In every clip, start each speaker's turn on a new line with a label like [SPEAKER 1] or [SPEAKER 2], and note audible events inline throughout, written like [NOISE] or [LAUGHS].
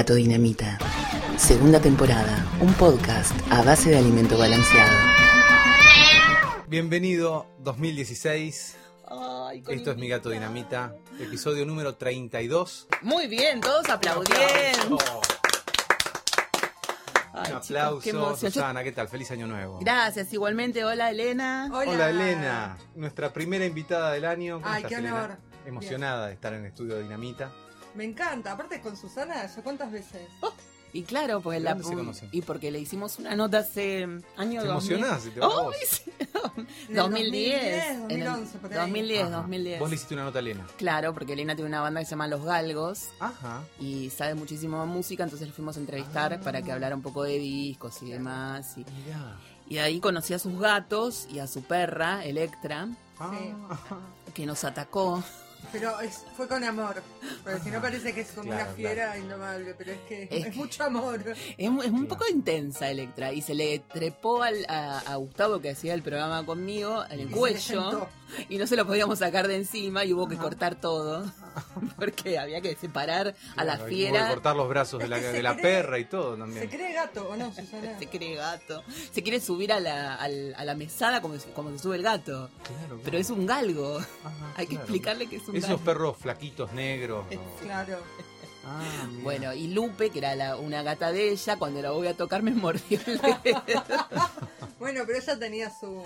[SPEAKER 1] Gato dinamita. Segunda temporada, un podcast a base de alimento balanceado.
[SPEAKER 2] Bienvenido 2016.
[SPEAKER 3] Ay, con
[SPEAKER 2] Esto es Mi Gato Dinamita, episodio número 32.
[SPEAKER 3] Muy bien, todos aplaudiendo. Ay,
[SPEAKER 2] Un
[SPEAKER 3] chicos,
[SPEAKER 2] aplauso,
[SPEAKER 3] qué emoción.
[SPEAKER 2] Susana, ¿qué tal? Feliz año nuevo.
[SPEAKER 3] Gracias, igualmente. Hola, Elena.
[SPEAKER 2] Hola. Elena, nuestra primera invitada del año. ¿Cómo
[SPEAKER 4] Ay,
[SPEAKER 2] estás,
[SPEAKER 4] qué
[SPEAKER 2] Elena?
[SPEAKER 4] honor.
[SPEAKER 2] Emocionada de estar en el estudio de Dinamita.
[SPEAKER 4] Me encanta. Aparte con Susana, ¿ya cuántas veces?
[SPEAKER 3] Y claro, porque
[SPEAKER 2] ¿De
[SPEAKER 3] la
[SPEAKER 2] se
[SPEAKER 3] y porque le hicimos una nota hace año
[SPEAKER 2] ¿Te
[SPEAKER 3] 2000.
[SPEAKER 2] emocionás? ¿Se te? [LAUGHS]
[SPEAKER 3] Ay, sí.
[SPEAKER 4] En el
[SPEAKER 3] 2010. en el
[SPEAKER 4] 2011, por ahí.
[SPEAKER 3] 2010,
[SPEAKER 2] Ajá.
[SPEAKER 3] 2010.
[SPEAKER 2] Vos le hiciste una nota a Elena.
[SPEAKER 3] Claro, porque Elena tiene una banda que se llama Los Galgos
[SPEAKER 2] Ajá.
[SPEAKER 3] y sabe muchísimo de música, entonces le fuimos a entrevistar
[SPEAKER 2] Ah.
[SPEAKER 3] para que hablara un poco de discos y demás. Y,
[SPEAKER 2] Mirá.
[SPEAKER 3] y ahí conocí a sus gatos y a su perra, Electra,
[SPEAKER 2] Ah,
[SPEAKER 4] Sí.
[SPEAKER 3] que nos atacó.
[SPEAKER 4] Pero es- fue con amor. Porque si no parece que es como
[SPEAKER 2] Claro,
[SPEAKER 4] una fiera indomable. Pero es que
[SPEAKER 3] Es
[SPEAKER 4] es,
[SPEAKER 3] que-
[SPEAKER 4] mucho amor.
[SPEAKER 3] Es, un poco intensa Electra y se le trepó al- a, a Gustavo que hacía el programa conmigo en el
[SPEAKER 4] Y se le
[SPEAKER 3] cuello y no se lo podíamos sacar de encima y hubo que
[SPEAKER 2] Ajá.
[SPEAKER 3] cortar todo [LAUGHS] porque había que separar a la fiera.
[SPEAKER 2] cortar los brazos de la, [LAUGHS]
[SPEAKER 4] se
[SPEAKER 2] de la
[SPEAKER 4] cree-
[SPEAKER 2] perra y todo
[SPEAKER 4] ¿Se
[SPEAKER 2] también.
[SPEAKER 4] cree gato o no, Susana?
[SPEAKER 3] Se cree gato. Se quiere subir a la, a la mesada como, se- como se sube el gato.
[SPEAKER 2] Claro,
[SPEAKER 3] Pero es un galgo.
[SPEAKER 2] Ajá, [LAUGHS]
[SPEAKER 3] Hay que explicarle que es un
[SPEAKER 2] Esos
[SPEAKER 3] galgo.
[SPEAKER 2] perros flaquitos negros. ¿no?
[SPEAKER 4] Claro.
[SPEAKER 2] Ah.
[SPEAKER 3] Bueno, y Lupe, que era la- una gata de ella, cuando la voy a tocar me mordió el dedo.
[SPEAKER 4] Bueno, pero ella tenía su...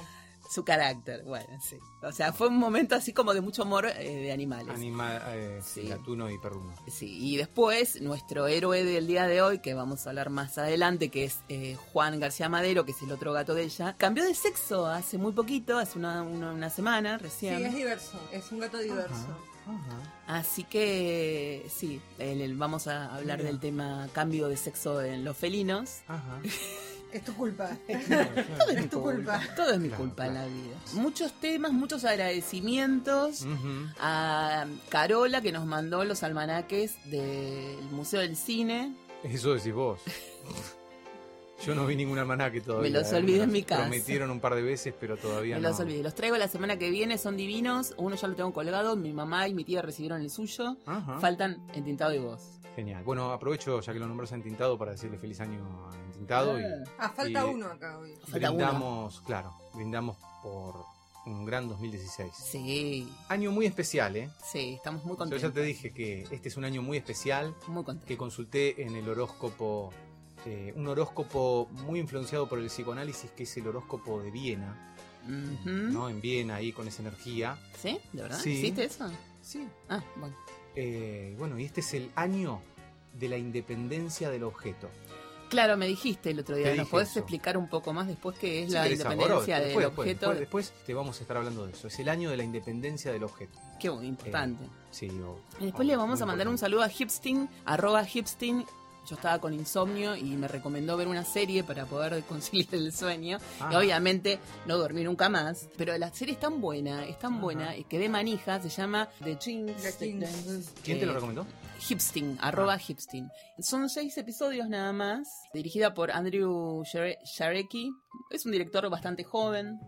[SPEAKER 3] su carácter. Bueno, sí. O sea, fue un momento así como de mucho amor eh, de animales.
[SPEAKER 2] Anima, eh, sí,
[SPEAKER 3] Sí.
[SPEAKER 2] gatuno y perruno.
[SPEAKER 3] Sí, y después nuestro héroe del día de hoy, que vamos a hablar más adelante, que es eh, Juan García Madero, que es el otro gato de ella, cambió de sexo hace muy poquito, hace una, una, una semana
[SPEAKER 4] Sí,
[SPEAKER 3] recién.
[SPEAKER 4] es diverso. Es un gato diverso.
[SPEAKER 3] Así que sí, el- el- vamos a hablar
[SPEAKER 2] Mira.
[SPEAKER 3] del tema cambio de sexo en los felinos.
[SPEAKER 2] Ajá. [LAUGHS]
[SPEAKER 4] Es tu culpa. [LAUGHS]
[SPEAKER 3] Todo es,
[SPEAKER 4] tu
[SPEAKER 3] culpa.
[SPEAKER 4] culpa.
[SPEAKER 3] Todo es mi
[SPEAKER 2] Claro,
[SPEAKER 3] culpa en
[SPEAKER 2] claro.
[SPEAKER 3] la vida. Muchos temas, muchos agradecimientos. A Carola que nos mandó los almanaques del Museo del Cine.
[SPEAKER 2] Eso decís vos. Yo no vi ningún almanaque todavía.
[SPEAKER 3] Me los
[SPEAKER 2] eh.
[SPEAKER 3] olvidé en mi casa.
[SPEAKER 2] Prometieron un par de veces, pero todavía
[SPEAKER 3] Me
[SPEAKER 2] no.
[SPEAKER 3] los olvidé. Los traigo la semana que viene, son divinos. Uno ya lo tengo colgado, mi mamá y mi tía recibieron el suyo.
[SPEAKER 2] Ajá.
[SPEAKER 3] Faltan entintado y vos.
[SPEAKER 2] Genial. Bueno, aprovecho ya que lo nombras a Entintado para decirle feliz año a Entintado y,
[SPEAKER 4] Ah, falta
[SPEAKER 2] Y-
[SPEAKER 4] uno acá hoy.
[SPEAKER 3] Falta uno.
[SPEAKER 2] brindamos, claro, brindamos por un gran 2016.
[SPEAKER 3] Sí,
[SPEAKER 2] Año muy especial, ¿eh?
[SPEAKER 3] sí, estamos muy
[SPEAKER 2] Yo
[SPEAKER 3] contentos.
[SPEAKER 2] ya te dije que este es un año muy especial
[SPEAKER 3] Muy
[SPEAKER 2] que
[SPEAKER 3] contentos.
[SPEAKER 2] consulté en el horóscopo, eh, un horóscopo muy influenciado por el psicoanálisis, que es el horóscopo de Viena. ¿no? En Viena, ahí con esa energía.
[SPEAKER 3] ¿Sí? ¿De verdad?
[SPEAKER 2] Sí.
[SPEAKER 3] ¿Hiciste eso?
[SPEAKER 2] Sí.
[SPEAKER 3] Ah, bueno.
[SPEAKER 2] Eh, bueno, y este es el año de la independencia del objeto.
[SPEAKER 3] Claro, me dijiste el otro día. ¿Nos podés
[SPEAKER 2] eso.
[SPEAKER 3] explicar un poco más después qué es la independencia del
[SPEAKER 2] después,
[SPEAKER 3] objeto?
[SPEAKER 2] Después, después te vamos a estar hablando de eso. Es el año de la independencia del objeto.
[SPEAKER 3] Qué importante.
[SPEAKER 2] Sí, o-
[SPEAKER 3] Y después
[SPEAKER 2] o-
[SPEAKER 3] le vamos a mandar un saludo a Hipstin, arroba Hipstin. Yo estaba con insomnio y me recomendó ver una serie para poder [LAUGHS] conciliar el sueño.
[SPEAKER 2] Ah.
[SPEAKER 3] Y obviamente no dormí nunca más. Pero la serie es tan buena, es tan buena, y que de manija se llama The Jinx.
[SPEAKER 4] The Jinx.
[SPEAKER 2] ¿Quién te lo
[SPEAKER 3] Eh,
[SPEAKER 2] recomendó?
[SPEAKER 3] Hipstin, arroba
[SPEAKER 2] Ah.
[SPEAKER 3] Hipstin. Son seis episodios nada más, dirigida por Andrew Share- Sharecki. Es un director bastante joven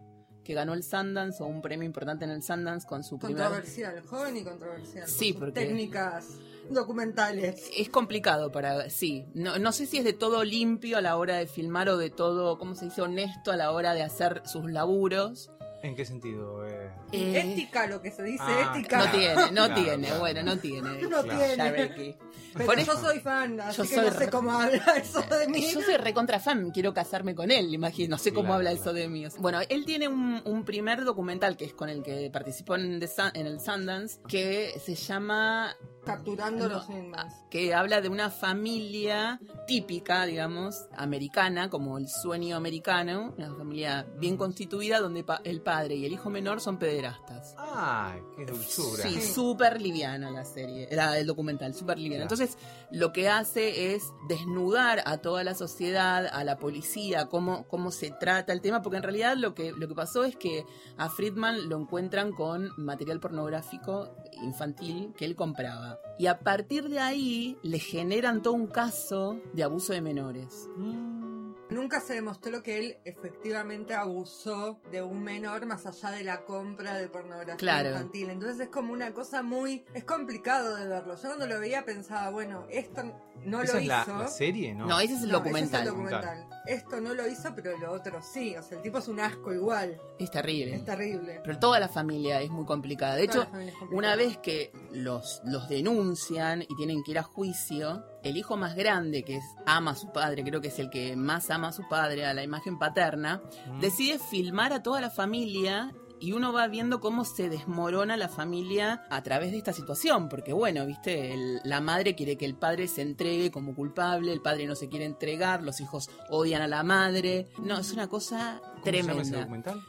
[SPEAKER 3] que ganó el Sundance o un premio importante en el Sundance con su primer...
[SPEAKER 4] Controversial, joven y controversial.
[SPEAKER 3] Sí,
[SPEAKER 4] Con
[SPEAKER 3] porque-
[SPEAKER 4] Técnicas documentales.
[SPEAKER 3] Es complicado para, sí, no, no sé si es de todo limpio a la hora de filmar o de todo, ¿cómo se dice?, honesto a la hora de hacer sus laburos.
[SPEAKER 2] ¿En qué sentido? Eh,
[SPEAKER 3] Eh,
[SPEAKER 4] Ética, lo que se dice,
[SPEAKER 2] Ah,
[SPEAKER 4] ética.
[SPEAKER 3] No tiene, no
[SPEAKER 2] claro,
[SPEAKER 3] tiene,
[SPEAKER 2] claro.
[SPEAKER 3] bueno, no tiene. [LAUGHS]
[SPEAKER 4] No
[SPEAKER 2] Claro.
[SPEAKER 4] tiene. Pero
[SPEAKER 3] Por
[SPEAKER 4] yo
[SPEAKER 3] eso-
[SPEAKER 4] soy fan, así
[SPEAKER 3] Yo
[SPEAKER 4] que
[SPEAKER 3] soy
[SPEAKER 4] no sé cómo habla [LAUGHS] eso de mí.
[SPEAKER 3] Yo soy recontra fan, quiero casarme con él, imagino, no sé cómo
[SPEAKER 2] Claro,
[SPEAKER 3] habla
[SPEAKER 2] claro.
[SPEAKER 3] eso de mí. Bueno, él tiene un, un primer documental que es con el que participó en, The Sun- en el Sundance, que se llama
[SPEAKER 4] Capturando
[SPEAKER 3] No,
[SPEAKER 4] los Inmans.
[SPEAKER 3] que habla de una familia típica, digamos, americana, como el sueño americano, una familia bien constituida donde pa- el padre y el hijo menor son pederastas.
[SPEAKER 2] ¡Ay, qué dulzura!
[SPEAKER 3] Sí,
[SPEAKER 4] Sí.
[SPEAKER 3] súper liviana la serie, la- el documental, súper liviana.
[SPEAKER 2] Claro.
[SPEAKER 3] Entonces, lo que hace es desnudar a toda la sociedad, a la policía, cómo, cómo se trata el tema, porque en realidad lo que, lo que pasó es que a Friedman lo encuentran con material pornográfico infantil que él compraba. Y a partir de ahí le generan todo un caso de abuso de menores.
[SPEAKER 2] Mm,
[SPEAKER 4] Nunca se demostró que él efectivamente abusó de un menor más allá de la compra de pornografía
[SPEAKER 3] Claro.
[SPEAKER 4] infantil. Entonces es como una cosa muy... Es complicado de verlo. Yo cuando lo veía pensaba, bueno, esto no
[SPEAKER 2] ¿Esa
[SPEAKER 4] lo
[SPEAKER 2] es la,
[SPEAKER 4] hizo.
[SPEAKER 2] la serie? No.
[SPEAKER 3] No, ese es el
[SPEAKER 4] No,
[SPEAKER 3] documental.
[SPEAKER 4] ese es el documental. Esto no lo hizo, pero lo otro sí. O sea, el tipo es un asco igual.
[SPEAKER 3] Es terrible.
[SPEAKER 4] Es terrible.
[SPEAKER 3] Pero toda la familia es muy complicada. De
[SPEAKER 4] Toda
[SPEAKER 3] hecho,
[SPEAKER 4] la
[SPEAKER 3] una vez que los, los denuncian y tienen que ir a juicio, el hijo más grande, que es, ama a su padre, creo que es el que más ama a su padre, a la imagen paterna,
[SPEAKER 2] Mm.
[SPEAKER 3] decide filmar a toda la familia y uno va viendo cómo se desmorona la familia a través de esta situación, porque bueno, viste, El- la madre quiere que el padre se entregue como culpable, el padre no se quiere entregar, los hijos odian a la madre, no, es una cosa
[SPEAKER 2] ¿Cómo se llama ese
[SPEAKER 3] tremenda.
[SPEAKER 2] documental?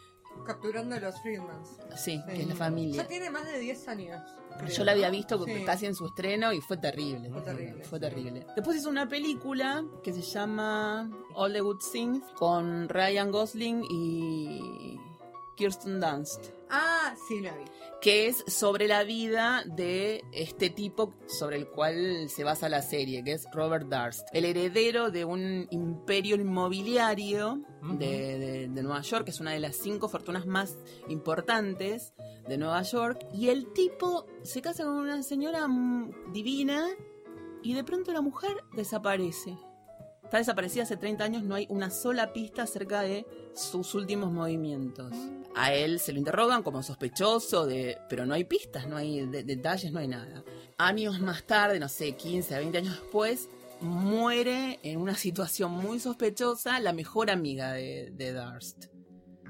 [SPEAKER 4] Capturando a los Friedmans.
[SPEAKER 3] Sí, que es la familia.
[SPEAKER 4] Ya tiene más de 10 años. creo.
[SPEAKER 3] Yo la había visto
[SPEAKER 4] Sí.
[SPEAKER 3] casi en su estreno y fue terrible.
[SPEAKER 4] Fue terrible.
[SPEAKER 3] Fue terrible. Después hizo una película que se llama All the Good Things con Ryan Gosling y Kirsten Dunst.
[SPEAKER 4] Ah, sí, la vi.
[SPEAKER 3] Que es sobre la vida de este tipo sobre el cual se basa la serie, que es Robert Darst, el heredero de un imperio inmobiliario de, de- de Nueva York, que es una de las cinco fortunas más importantes de Nueva York. Y el tipo se casa con una señora mm, divina y de pronto la mujer desaparece. Está desaparecida hace 30 años, no hay una sola pista acerca de sus últimos movimientos. A él se lo interrogan como sospechoso, de, pero no hay pistas, no hay de- detalles, no hay nada. Años más tarde, no sé, 15 a 20 años después, muere en una situación muy sospechosa la mejor amiga de, de Darst.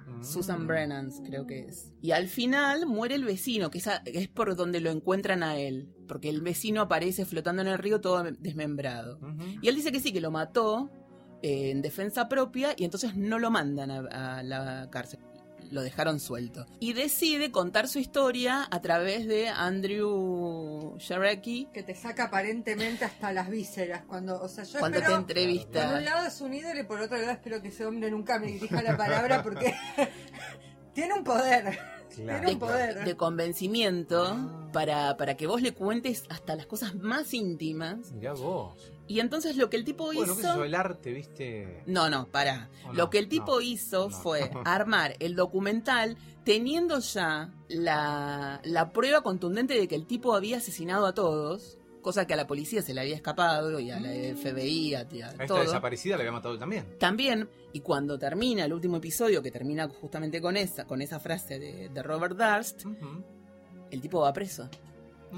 [SPEAKER 2] Mm.
[SPEAKER 3] Susan Brennan, creo que es. Y al final muere el vecino, que es, a- que es por donde lo encuentran a él. Porque el vecino aparece flotando en el río todo desmembrado. Y él dice que sí, que lo mató eh, en defensa propia y entonces no lo mandan a, a la cárcel. Lo dejaron suelto. Y decide contar su historia a través de Andrew Sharecki
[SPEAKER 4] Que te saca aparentemente hasta las vísceras. Cuando, o sea, yo
[SPEAKER 3] cuando te entrevista.
[SPEAKER 4] Por un lado es un ídolo y por otro lado espero que ese hombre nunca me dirija la palabra porque [LAUGHS] tiene un poder.
[SPEAKER 2] Claro.
[SPEAKER 4] Tiene un poder.
[SPEAKER 3] de convencimiento
[SPEAKER 2] Ah.
[SPEAKER 3] para, para que vos le cuentes hasta las cosas más íntimas.
[SPEAKER 2] Mirá vos.
[SPEAKER 3] Y entonces lo que el tipo
[SPEAKER 2] Bueno, qué sé
[SPEAKER 3] hizo...
[SPEAKER 2] yo, el arte, viste.
[SPEAKER 3] No, no, para.
[SPEAKER 2] ¿O
[SPEAKER 3] Lo
[SPEAKER 2] no?
[SPEAKER 3] que el tipo
[SPEAKER 2] No,
[SPEAKER 3] hizo
[SPEAKER 2] no.
[SPEAKER 3] fue [LAUGHS] armar el documental teniendo ya la, la prueba contundente de que el tipo había asesinado a todos, cosa que a la policía se le había escapado y a la FBI, a, a
[SPEAKER 2] A esta
[SPEAKER 3] todo.
[SPEAKER 2] desaparecida le había matado él también.
[SPEAKER 3] También, y cuando termina el último episodio, que termina justamente con esa, con esa frase de, de Robert Darst,
[SPEAKER 2] Ujú.
[SPEAKER 3] el tipo va preso.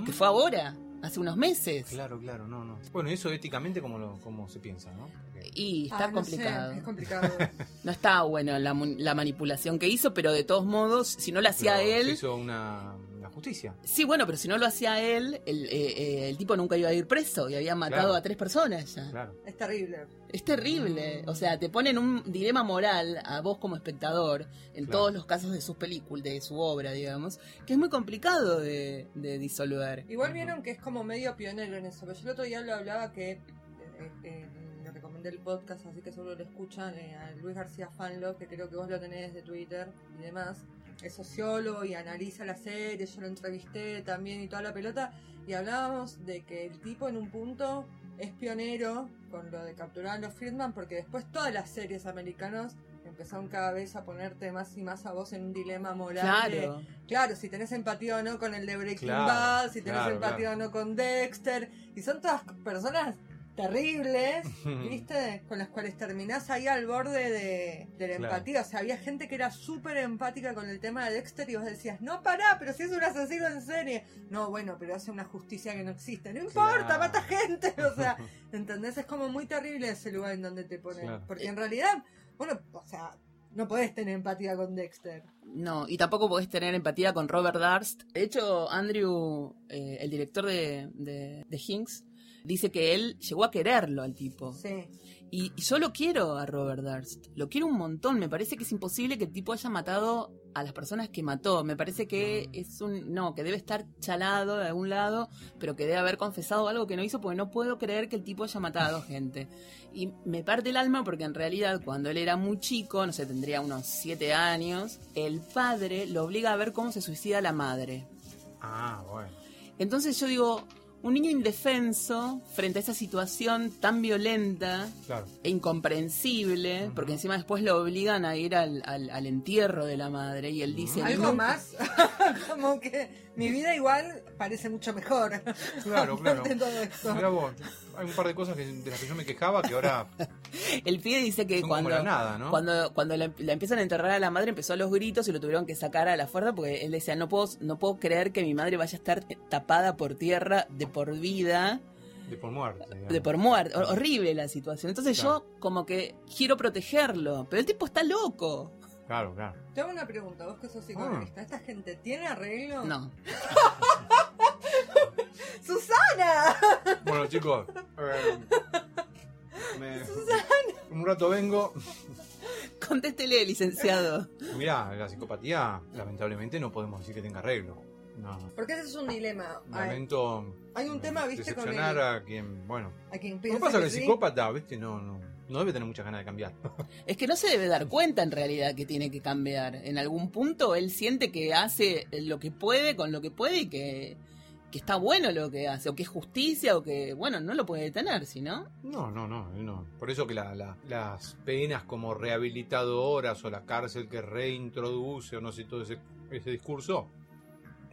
[SPEAKER 3] Que
[SPEAKER 2] Mm.
[SPEAKER 3] fue ahora, hace unos meses.
[SPEAKER 2] Claro, claro, no, no. Bueno, eso éticamente como, lo, como se piensa, ¿no? Porque-
[SPEAKER 3] Y está
[SPEAKER 4] Ah, no sé,
[SPEAKER 3] complicado.
[SPEAKER 4] es complicado. [LAUGHS]
[SPEAKER 3] No está bueno la, mu- la manipulación que hizo, pero de todos modos, si no lo hacía
[SPEAKER 2] pero
[SPEAKER 3] él.
[SPEAKER 2] Se hizo una justicia.
[SPEAKER 3] Sí, bueno, pero si no lo hacía él, el, eh, eh, el tipo nunca iba a ir preso y había matado
[SPEAKER 2] Claro.
[SPEAKER 3] a tres personas ya.
[SPEAKER 2] Claro.
[SPEAKER 4] es terrible.
[SPEAKER 3] Es terrible. O sea, te ponen un dilema moral a vos como espectador en
[SPEAKER 2] Claro.
[SPEAKER 3] todos los casos de sus películas, de su obra, digamos, que es muy complicado de, de disolver.
[SPEAKER 4] Igual vieron que es como medio pionero en eso. Pero yo el otro día lo hablaba que eh, eh, le recomendé el podcast, así que seguro lo escuchan eh, a Luis García Fanlo, que creo que vos lo tenés de Twitter y demás. Es sociólogo y analiza la serie. Yo lo entrevisté también y toda la pelota. Y hablábamos de que el tipo en un punto es pionero con lo de capturar a los Friedman, porque después todas las series americanas empezaron cada vez a ponerte más y más a vos en un dilema moral. de-
[SPEAKER 3] Claro.
[SPEAKER 4] Claro, si tenés empatía o no con el de Breaking
[SPEAKER 2] Claro,
[SPEAKER 4] Bad, si tenés
[SPEAKER 2] claro,
[SPEAKER 4] empatía
[SPEAKER 2] claro.
[SPEAKER 4] o no con Dexter, y son todas personas terribles, ¿viste? Con las cuales terminás ahí al borde de, de la
[SPEAKER 2] Claro.
[SPEAKER 4] empatía. O sea, había gente que era súper empática con el tema de Dexter y vos decías, no, pará, pero si es un asesino en serie. No, bueno, pero hace una justicia que no existe. No importa,
[SPEAKER 2] Claro.
[SPEAKER 4] mata gente. [LAUGHS] O sea, [LAUGHS] ¿entendés? Es como muy terrible ese lugar en donde te ponen.
[SPEAKER 2] Claro.
[SPEAKER 4] Porque en realidad, bueno, o sea, no podés tener empatía con Dexter.
[SPEAKER 3] No, y tampoco podés tener empatía con Robert Darst. De hecho, Andrew, eh, el director de, de, de Hinks, dice que él llegó a quererlo al tipo.
[SPEAKER 4] Sí.
[SPEAKER 3] Y, y yo lo quiero a Robert Darst. Lo quiero un montón. Me parece que es imposible que el tipo haya matado a las personas que mató. Me parece que es un. No, que debe estar chalado de algún lado, pero que debe haber confesado algo que no hizo, porque no puedo creer que el tipo haya matado gente. Y me parte el alma porque en realidad, cuando él era muy chico, no sé, tendría unos siete años, el padre lo obliga a ver cómo se suicida la madre.
[SPEAKER 2] Ah, bueno.
[SPEAKER 3] Entonces yo digo, un niño indefenso frente a esa situación tan violenta
[SPEAKER 2] Claro.
[SPEAKER 3] e incomprensible, porque encima después lo obligan a ir al, al- al entierro de la madre y él dice...
[SPEAKER 4] Algo más, [LAUGHS] como que mi vida igual parece mucho mejor.
[SPEAKER 2] Claro, [LAUGHS] claro.
[SPEAKER 4] de todo esto.
[SPEAKER 2] Vos, hay un par de cosas que- de las que yo me quejaba que ahora [LAUGHS]
[SPEAKER 3] El pibe dice que cuando...
[SPEAKER 2] la nada, ¿no?
[SPEAKER 3] Cuando, cuando la, la empiezan a enterrar a la madre empezó a los gritos y lo tuvieron que sacar a la fuerza porque él decía, no puedo, no puedo creer que mi madre vaya a estar tapada por tierra de por vida,
[SPEAKER 2] De por muerte. digamos.
[SPEAKER 3] de por muerte. Hor- Horrible la situación. Entonces
[SPEAKER 2] Claro.
[SPEAKER 3] yo como que quiero protegerlo, pero el tipo está loco.
[SPEAKER 2] Claro, claro.
[SPEAKER 4] Te hago una pregunta, vos que sos psicoanalista. ¿Esta gente tiene arreglo?
[SPEAKER 3] No. [LAUGHS] [LAUGHS]
[SPEAKER 4] ¡Susana!
[SPEAKER 2] Bueno, chicos, eh, me- un rato vengo.
[SPEAKER 3] Contéstele, licenciado.
[SPEAKER 2] Mirá, la psicopatía, lamentablemente, no podemos decir que tenga arreglo. No.
[SPEAKER 4] Porque ese es un dilema. Hay,
[SPEAKER 2] Lamento
[SPEAKER 4] hay un tema, viste, con
[SPEAKER 2] decepcionar
[SPEAKER 4] el,
[SPEAKER 2] a quien, bueno.
[SPEAKER 4] a quien
[SPEAKER 2] Lo que
[SPEAKER 4] piensa
[SPEAKER 2] pasa que el
[SPEAKER 4] sí.
[SPEAKER 2] psicópata, viste, no, no, no debe tener muchas ganas de cambiar. [LAUGHS]
[SPEAKER 3] Es que no se debe dar cuenta en realidad que tiene que cambiar. En algún punto él siente que hace lo que puede con lo que puede y que, que está bueno lo que hace, o que es justicia, o que, bueno, no lo puede detener, si no.
[SPEAKER 2] No, no, no, no. Por eso que la- la- las penas como rehabilitadoras o la cárcel que reintroduce o no sé, todo ese, ese discurso,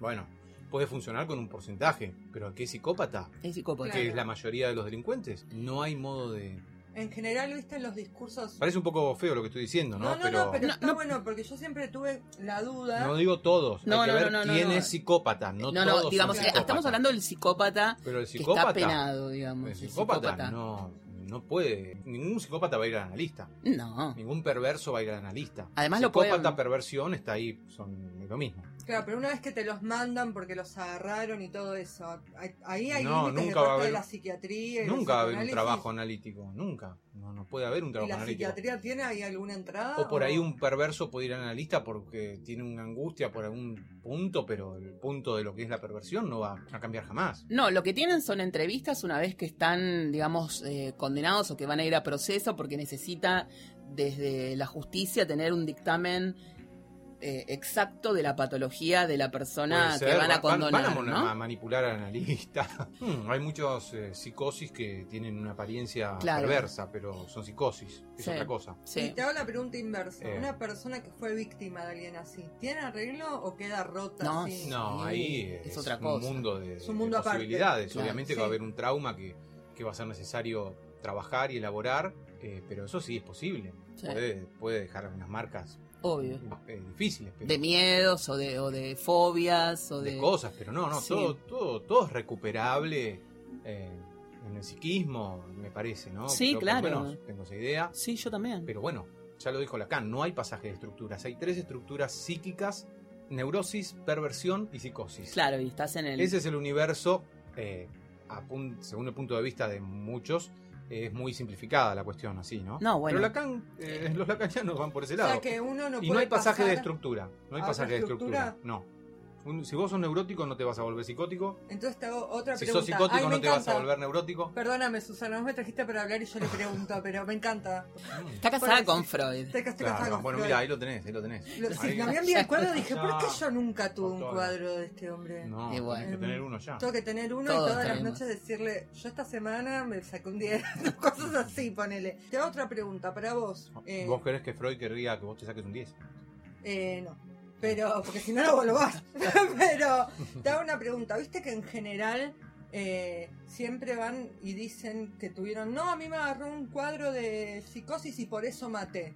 [SPEAKER 2] bueno, puede funcionar con un porcentaje, pero ¿qué psicópata?
[SPEAKER 3] Es psicópata.
[SPEAKER 4] Claro.
[SPEAKER 2] Que es la mayoría de los delincuentes. No hay modo de...
[SPEAKER 4] En general, viste, en los discursos...
[SPEAKER 2] Parece un poco feo lo que estoy diciendo, ¿no?
[SPEAKER 4] No, no, no, pero
[SPEAKER 3] No,
[SPEAKER 4] está
[SPEAKER 3] no.
[SPEAKER 4] bueno porque yo siempre tuve la duda.
[SPEAKER 2] No digo todos,
[SPEAKER 3] No,
[SPEAKER 2] hay que
[SPEAKER 3] no,
[SPEAKER 2] ver
[SPEAKER 3] no, no,
[SPEAKER 2] quién
[SPEAKER 3] no.
[SPEAKER 2] es psicópata, no,
[SPEAKER 3] No,
[SPEAKER 2] todos
[SPEAKER 3] no,
[SPEAKER 2] son
[SPEAKER 3] digamos, eh,
[SPEAKER 2] psicópatas.
[SPEAKER 3] estamos hablando del psicópata
[SPEAKER 2] Pero el
[SPEAKER 3] que
[SPEAKER 2] psicópata,
[SPEAKER 3] está penado, digamos.
[SPEAKER 2] el
[SPEAKER 3] el
[SPEAKER 2] psicópata, no, no puede, ningún psicópata va a ir al analista,
[SPEAKER 3] No.
[SPEAKER 2] ningún perverso va a ir al analista.
[SPEAKER 3] Además lo
[SPEAKER 2] psicópata,
[SPEAKER 3] pueden-
[SPEAKER 2] perversión está ahí, son lo mismo.
[SPEAKER 4] Claro, pero una vez que te los mandan porque los agarraron y todo eso, ahí- ahí hay
[SPEAKER 2] No,
[SPEAKER 4] límites de
[SPEAKER 2] a
[SPEAKER 4] parte de la psiquiatría. y
[SPEAKER 2] Nunca va a haber un trabajo analítico, nunca. No, no puede haber un
[SPEAKER 4] ¿Y
[SPEAKER 2] trabajo
[SPEAKER 4] la
[SPEAKER 2] analítico.
[SPEAKER 4] psiquiatría tiene ahí alguna entrada?
[SPEAKER 2] O por ahí un perverso puede ir al analista porque tiene una angustia por algún punto, pero el punto de lo que es la perversión no va a cambiar jamás.
[SPEAKER 3] No, lo que tienen son entrevistas una vez que están, digamos, eh, condenados o que van a ir a proceso porque necesita desde la justicia tener un dictamen eh, exacto de la patología de la persona que van a
[SPEAKER 2] van-
[SPEAKER 3] condonar,
[SPEAKER 2] van a mon-
[SPEAKER 3] ¿no?
[SPEAKER 2] a manipular al analista. [LAUGHS] Hmm, hay muchos eh, psicosis que tienen una apariencia
[SPEAKER 3] Claro.
[SPEAKER 2] perversa, pero son psicosis, es
[SPEAKER 3] Sí.
[SPEAKER 2] otra cosa.
[SPEAKER 4] Y
[SPEAKER 3] Sí.
[SPEAKER 4] te hago la pregunta inversa.
[SPEAKER 2] Eh.
[SPEAKER 4] ¿Una persona que fue víctima de alguien así, ¿tiene arreglo o queda rota
[SPEAKER 3] No,
[SPEAKER 4] así?
[SPEAKER 2] No, ahí
[SPEAKER 3] es
[SPEAKER 2] es,
[SPEAKER 3] otra
[SPEAKER 2] un
[SPEAKER 3] cosa.
[SPEAKER 2] mundo de,
[SPEAKER 4] Es un
[SPEAKER 2] de
[SPEAKER 4] mundo aparte.
[SPEAKER 2] posibilidades.
[SPEAKER 3] Claro.
[SPEAKER 2] Obviamente
[SPEAKER 4] Sí.
[SPEAKER 2] va a haber un trauma que, que va a ser necesario trabajar y elaborar, eh, pero eso sí es posible.
[SPEAKER 3] Sí.
[SPEAKER 2] Puede, puede dejar unas marcas
[SPEAKER 3] Obvio.
[SPEAKER 2] eh, difíciles, pero
[SPEAKER 3] De miedos o de, o de fobias o
[SPEAKER 2] de
[SPEAKER 3] de...
[SPEAKER 2] cosas, pero no, no,
[SPEAKER 3] Sí.
[SPEAKER 2] todo, todo, todo es recuperable eh, en el psiquismo, me parece, ¿no?
[SPEAKER 3] Sí,
[SPEAKER 2] por
[SPEAKER 3] claro.
[SPEAKER 2] menos tengo esa idea.
[SPEAKER 3] Sí, yo también.
[SPEAKER 2] Pero bueno, ya lo dijo Lacan, no hay pasaje de estructuras, hay tres estructuras psíquicas, neurosis, perversión y psicosis.
[SPEAKER 3] Claro, y estás en el...
[SPEAKER 2] Ese es el universo, eh, a según el punto de vista de muchos, es muy simplificada la cuestión así, ¿no?
[SPEAKER 3] No, bueno.
[SPEAKER 2] Pero Lacan, eh, los lacanianos van por ese
[SPEAKER 4] O
[SPEAKER 2] lado.
[SPEAKER 4] sea que uno no
[SPEAKER 2] y
[SPEAKER 4] puede
[SPEAKER 2] no hay pasaje de estructura, no hay pasaje de estructura. no. Un- si vos sos neurótico no te vas a volver psicótico,
[SPEAKER 4] Entonces te hago otra
[SPEAKER 2] si
[SPEAKER 4] pregunta.
[SPEAKER 2] sos psicótico
[SPEAKER 4] Ay,
[SPEAKER 2] no te vas a volver neurótico.
[SPEAKER 4] Perdóname, Susana, vos me trajiste para hablar y yo le pregunto, [LAUGHS] pero me encanta.
[SPEAKER 3] Está casada
[SPEAKER 4] Porque
[SPEAKER 3] con. Freud.
[SPEAKER 4] Que estoy
[SPEAKER 2] Claro,
[SPEAKER 4] casada con
[SPEAKER 2] bueno,
[SPEAKER 4] Freud.
[SPEAKER 2] mira, ahí lo tenés, ahí lo tenés.
[SPEAKER 4] Lo- si habían enviado el cuadro dije, ¿por qué yo nunca tuve un cuadro de este hombre?
[SPEAKER 2] No,
[SPEAKER 3] Y bueno.
[SPEAKER 2] tenés que tener uno ya.
[SPEAKER 4] Tengo que tener uno
[SPEAKER 3] Todos
[SPEAKER 4] y todas las noches decirle, yo esta semana me saqué un 10, [LAUGHS] cosas así, ponele. Te hago otra pregunta para vos. Eh,
[SPEAKER 2] ¿Vos querés que Freud querría que vos te saques un 10?
[SPEAKER 4] eh, no. Pero, porque si no, no vas. [LAUGHS] Pero, te hago una pregunta. ¿Viste que en general eh, siempre van y dicen que tuvieron, no, a mí me agarró un cuadro de psicosis y por eso maté?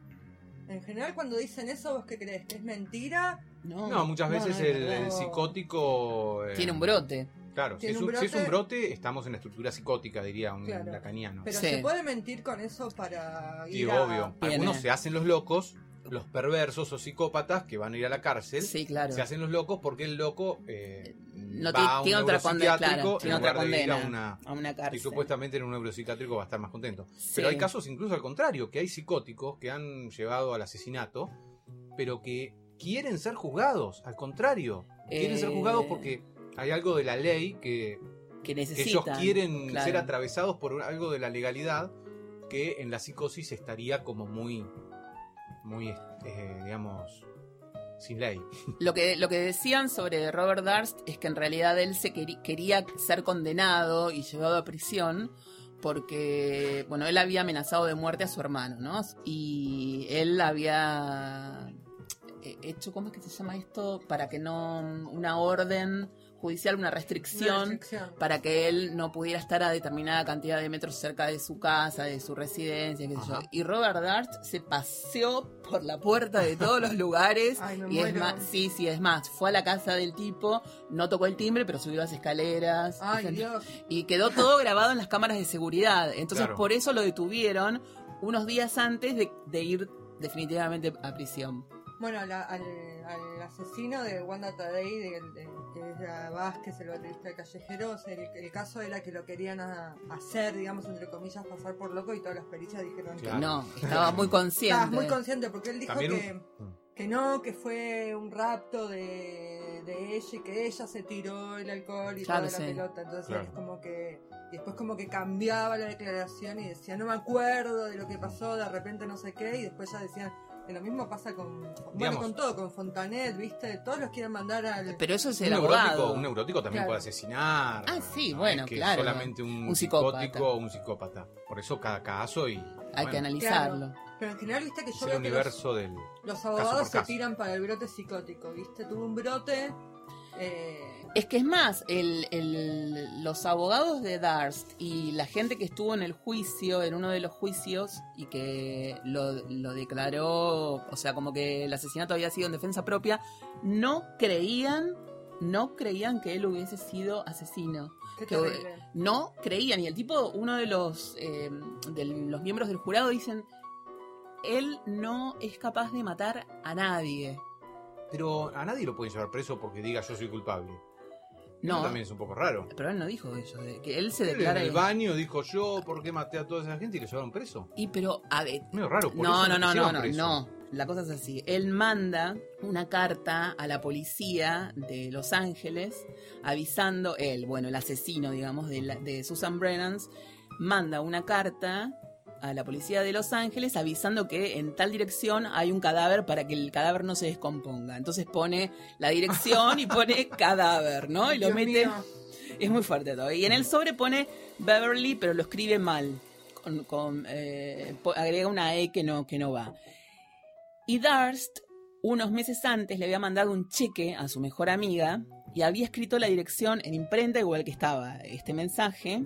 [SPEAKER 4] En general, cuando dicen eso, ¿vos qué crees? ¿Que es mentira?
[SPEAKER 3] No,
[SPEAKER 2] No, muchas veces
[SPEAKER 3] no
[SPEAKER 2] el, psicótico... eh,
[SPEAKER 3] Tiene un brote.
[SPEAKER 2] Claro, si es,
[SPEAKER 4] un
[SPEAKER 2] un, si es un
[SPEAKER 4] brote-
[SPEAKER 2] brote, estamos en la estructura psicótica, diría un
[SPEAKER 4] Claro.
[SPEAKER 2] lacaniano.
[SPEAKER 4] Pero
[SPEAKER 3] Sí.
[SPEAKER 4] se puede mentir con eso para
[SPEAKER 2] Sí,
[SPEAKER 4] ir a-
[SPEAKER 2] obvio. Algunos se hacen los locos, los perversos o psicópatas que van a ir a la cárcel,
[SPEAKER 3] Sí, claro.
[SPEAKER 2] se hacen los locos porque el loco eh,
[SPEAKER 3] No
[SPEAKER 2] va
[SPEAKER 3] ti-
[SPEAKER 2] a un
[SPEAKER 3] tiene otra condena, claro,
[SPEAKER 2] en
[SPEAKER 3] tiene otra
[SPEAKER 2] ir a
[SPEAKER 3] condena.
[SPEAKER 2] una...
[SPEAKER 3] A una cárcel.
[SPEAKER 2] Y supuestamente en un neuropsiquiátrico va a estar más contento.
[SPEAKER 3] Sí.
[SPEAKER 2] Pero hay casos incluso al contrario, que hay psicóticos que han llevado al asesinato, pero que quieren ser juzgados, al contrario. Quieren ser
[SPEAKER 3] Eh.
[SPEAKER 2] juzgados porque hay algo de la ley que,
[SPEAKER 3] que
[SPEAKER 2] que ellos quieren
[SPEAKER 3] claro.
[SPEAKER 2] ser atravesados por algo de la legalidad que en la psicosis estaría como muy, muy, eh, digamos, sin ley. [LAUGHS]
[SPEAKER 3] Lo que, lo que decían sobre Robert Darst es que en realidad él se quería ser condenado y llevado a prisión porque, bueno, él había amenazado de muerte a su hermano, ¿no? Y él había eh, hecho, ¿cómo es que se llama esto? Para que no, una orden judicial, una
[SPEAKER 4] Una
[SPEAKER 3] restricción para que él no pudiera estar a determinada cantidad de metros cerca de su casa, de su residencia, qué sé yo. Y Robert Darst se paseó por la puerta de todos los [LAUGHS] lugares.
[SPEAKER 4] Ay, me
[SPEAKER 3] y es más, sí, sí, es más, fue a la casa del tipo, no tocó el timbre, pero subió las escaleras.
[SPEAKER 4] Ay,
[SPEAKER 3] y,
[SPEAKER 4] Dios.
[SPEAKER 3] y quedó todo grabado en las cámaras de seguridad. Entonces,
[SPEAKER 2] Claro.
[SPEAKER 3] por eso lo detuvieron unos días antes de, de ir definitivamente a prisión.
[SPEAKER 4] Bueno, la- al, al asesino de Wanda Tadei, de, de- que es la Vázquez, el baterista de Callejeros, el, el caso era que lo querían a- hacer, digamos, entre comillas, pasar por loco y todas las pericias dijeron
[SPEAKER 2] Claro.
[SPEAKER 4] que
[SPEAKER 3] No, estaba muy consciente.
[SPEAKER 4] Estabas muy consciente porque él dijo
[SPEAKER 2] También
[SPEAKER 4] que,
[SPEAKER 2] un-
[SPEAKER 4] que no, que fue un rapto de, de ella y que ella se tiró el alcohol y
[SPEAKER 3] Claro,
[SPEAKER 4] toda la pelota. Entonces
[SPEAKER 2] Claro.
[SPEAKER 4] es como que. Y después como que cambiaba la declaración y decía, no me acuerdo de lo que pasó, de repente no sé qué, y después ya decían, lo mismo pasa con, bueno,
[SPEAKER 2] Digamos.
[SPEAKER 4] con todo, con Fontanet, ¿viste? Todos los quieren mandar al...
[SPEAKER 3] Pero eso es
[SPEAKER 2] Un neurótico, un neurótico también
[SPEAKER 4] Claro.
[SPEAKER 2] puede asesinar.
[SPEAKER 3] Ah, sí,
[SPEAKER 2] No
[SPEAKER 3] bueno,
[SPEAKER 2] es que
[SPEAKER 3] claro.
[SPEAKER 2] solamente un,
[SPEAKER 3] Un psicópata.
[SPEAKER 2] psicótico o un psicópata. Por eso cada caso y
[SPEAKER 3] Hay
[SPEAKER 2] bueno,
[SPEAKER 3] que analizarlo.
[SPEAKER 4] Claro. Pero en general, viste que yo veo que los,
[SPEAKER 2] del
[SPEAKER 4] los abogados se
[SPEAKER 2] caso.
[SPEAKER 4] tiran para el brote psicótico, ¿viste? Tuvo un brote... Eh,
[SPEAKER 3] Es que es más, el, el- los abogados de Darst y la gente que estuvo en el juicio, en uno de los juicios, y que lo, lo declaró, o sea, como que el asesinato había sido en defensa propia, no creían, no creían que él hubiese sido asesino.
[SPEAKER 4] qué
[SPEAKER 3] Que-. No creían. Y el tipo, uno de los, eh, de los miembros del jurado dicen, él no es capaz de matar a nadie.
[SPEAKER 2] Pero a nadie lo pueden llevar preso porque diga yo soy culpable.
[SPEAKER 3] No,
[SPEAKER 2] Eso también es un poco raro.
[SPEAKER 3] pero él no dijo eso, de que él se
[SPEAKER 2] Él en
[SPEAKER 3] declara...
[SPEAKER 2] el baño dijo yo por qué maté a toda esa gente y lo llevaron preso.
[SPEAKER 3] Y pero, a ver,
[SPEAKER 2] Medio raro. por
[SPEAKER 3] no,
[SPEAKER 2] eso
[SPEAKER 3] no, no, no, no, no. La cosa es así. Él manda una carta a la policía de Los Ángeles avisando, él, bueno, el asesino, digamos, de, la- de Susan Brennan, manda una carta a la policía de Los Ángeles avisando que en tal dirección hay un cadáver para que el cadáver no se descomponga. Entonces pone la dirección y pone [LAUGHS] cadáver, ¿no? Y lo
[SPEAKER 4] Dios
[SPEAKER 3] mete...
[SPEAKER 4] mío.
[SPEAKER 3] Es muy fuerte todo. Y en el sobre pone Beverly, pero lo escribe mal. Con, con, eh, agrega una E que no, que no va. Y Darst, unos meses antes, le había mandado un cheque a su mejor amiga y había escrito la dirección en imprenta, igual que estaba este mensaje.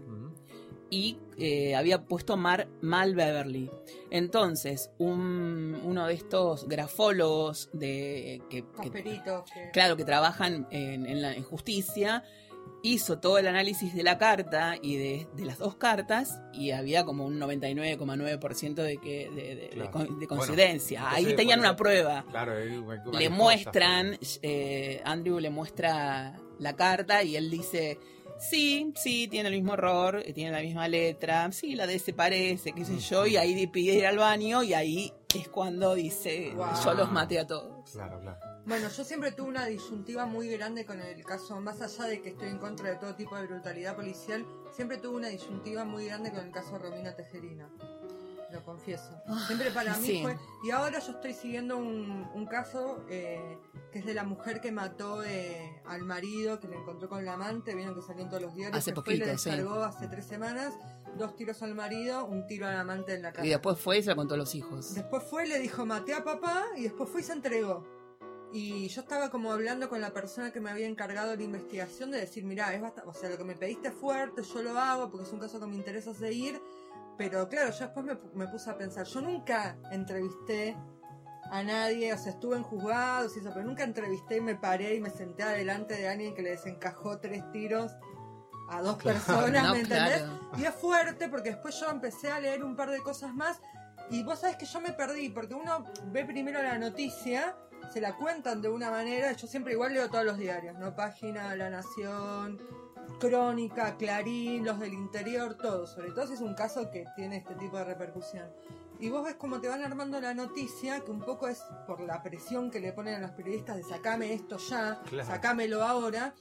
[SPEAKER 3] Y eh, había puesto Mar, mal Beverly. Entonces, un- uno de estos grafólogos de, que,
[SPEAKER 4] Los
[SPEAKER 3] que-
[SPEAKER 4] peritos que-
[SPEAKER 3] claro, que trabajan en, en la en justicia, hizo todo el análisis de la carta y de, de las dos cartas y había como un 99,9% de, que, de, de-
[SPEAKER 2] Claro.
[SPEAKER 3] de
[SPEAKER 2] Bueno,
[SPEAKER 3] coincidencia. Ahí tenían una prueba.
[SPEAKER 2] Claro,
[SPEAKER 3] Le
[SPEAKER 2] cosas,
[SPEAKER 3] muestran, eh, Andrew le muestra la carta y él dice, sí, sí, tiene el mismo error, eh, tiene la misma letra, sí, la D se parece, qué sé yo, y ahí pide ir al baño y ahí es cuando dice,
[SPEAKER 4] Wow.
[SPEAKER 3] yo los maté a todos.
[SPEAKER 2] Claro, claro.
[SPEAKER 4] Bueno, yo siempre tuve una disyuntiva muy grande con el caso, más allá de que estoy en contra de todo tipo de brutalidad policial, siempre tuve una disyuntiva muy grande con el caso Romina Tejerina. Lo confieso.
[SPEAKER 3] Ah,
[SPEAKER 4] Siempre para mí
[SPEAKER 3] sí.
[SPEAKER 4] fue. Y ahora yo estoy siguiendo un, un caso eh, que es de la mujer que mató eh, al marido, que le encontró con la amante. Vieron que salió en todos los diarios.
[SPEAKER 3] Hace
[SPEAKER 4] le
[SPEAKER 3] poquito, sí.
[SPEAKER 4] descargó hace tres semanas. Dos tiros al marido, un tiro al amante en la cara.
[SPEAKER 3] Y después fue y se contó a los hijos.
[SPEAKER 4] Después fue, le dijo, maté a papá y después fue y se entregó. Y yo estaba como hablando con la persona que me había encargado la investigación de decir, mirá, es bastante, o sea, lo que me pediste es fuerte, yo lo hago porque es un caso que me interesa seguir. Pero claro, yo después me, me puse a pensar, yo nunca entrevisté a nadie, o sea, estuve en juzgados y eso, pero nunca entrevisté y me paré y me senté adelante de alguien que le desencajó tres tiros a dos
[SPEAKER 2] Claro. [LAUGHS]
[SPEAKER 4] personas,
[SPEAKER 3] No,
[SPEAKER 4] ¿me entendés?
[SPEAKER 3] claro.
[SPEAKER 4] Y es fuerte porque después yo empecé a leer un par de cosas más y vos sabés que yo me perdí porque uno ve primero la noticia, se la cuentan de una manera, yo siempre igual leo todos los diarios, ¿no? Página, La Nación, Crónica, Clarín, los del interior, todo, sobre todo si es un caso que tiene este tipo de repercusión. Y vos ves cómo te van armando la noticia, que un poco es por la presión que le ponen a los periodistas de sacame esto ya,
[SPEAKER 2] Claro.
[SPEAKER 4] sacámelo ahora.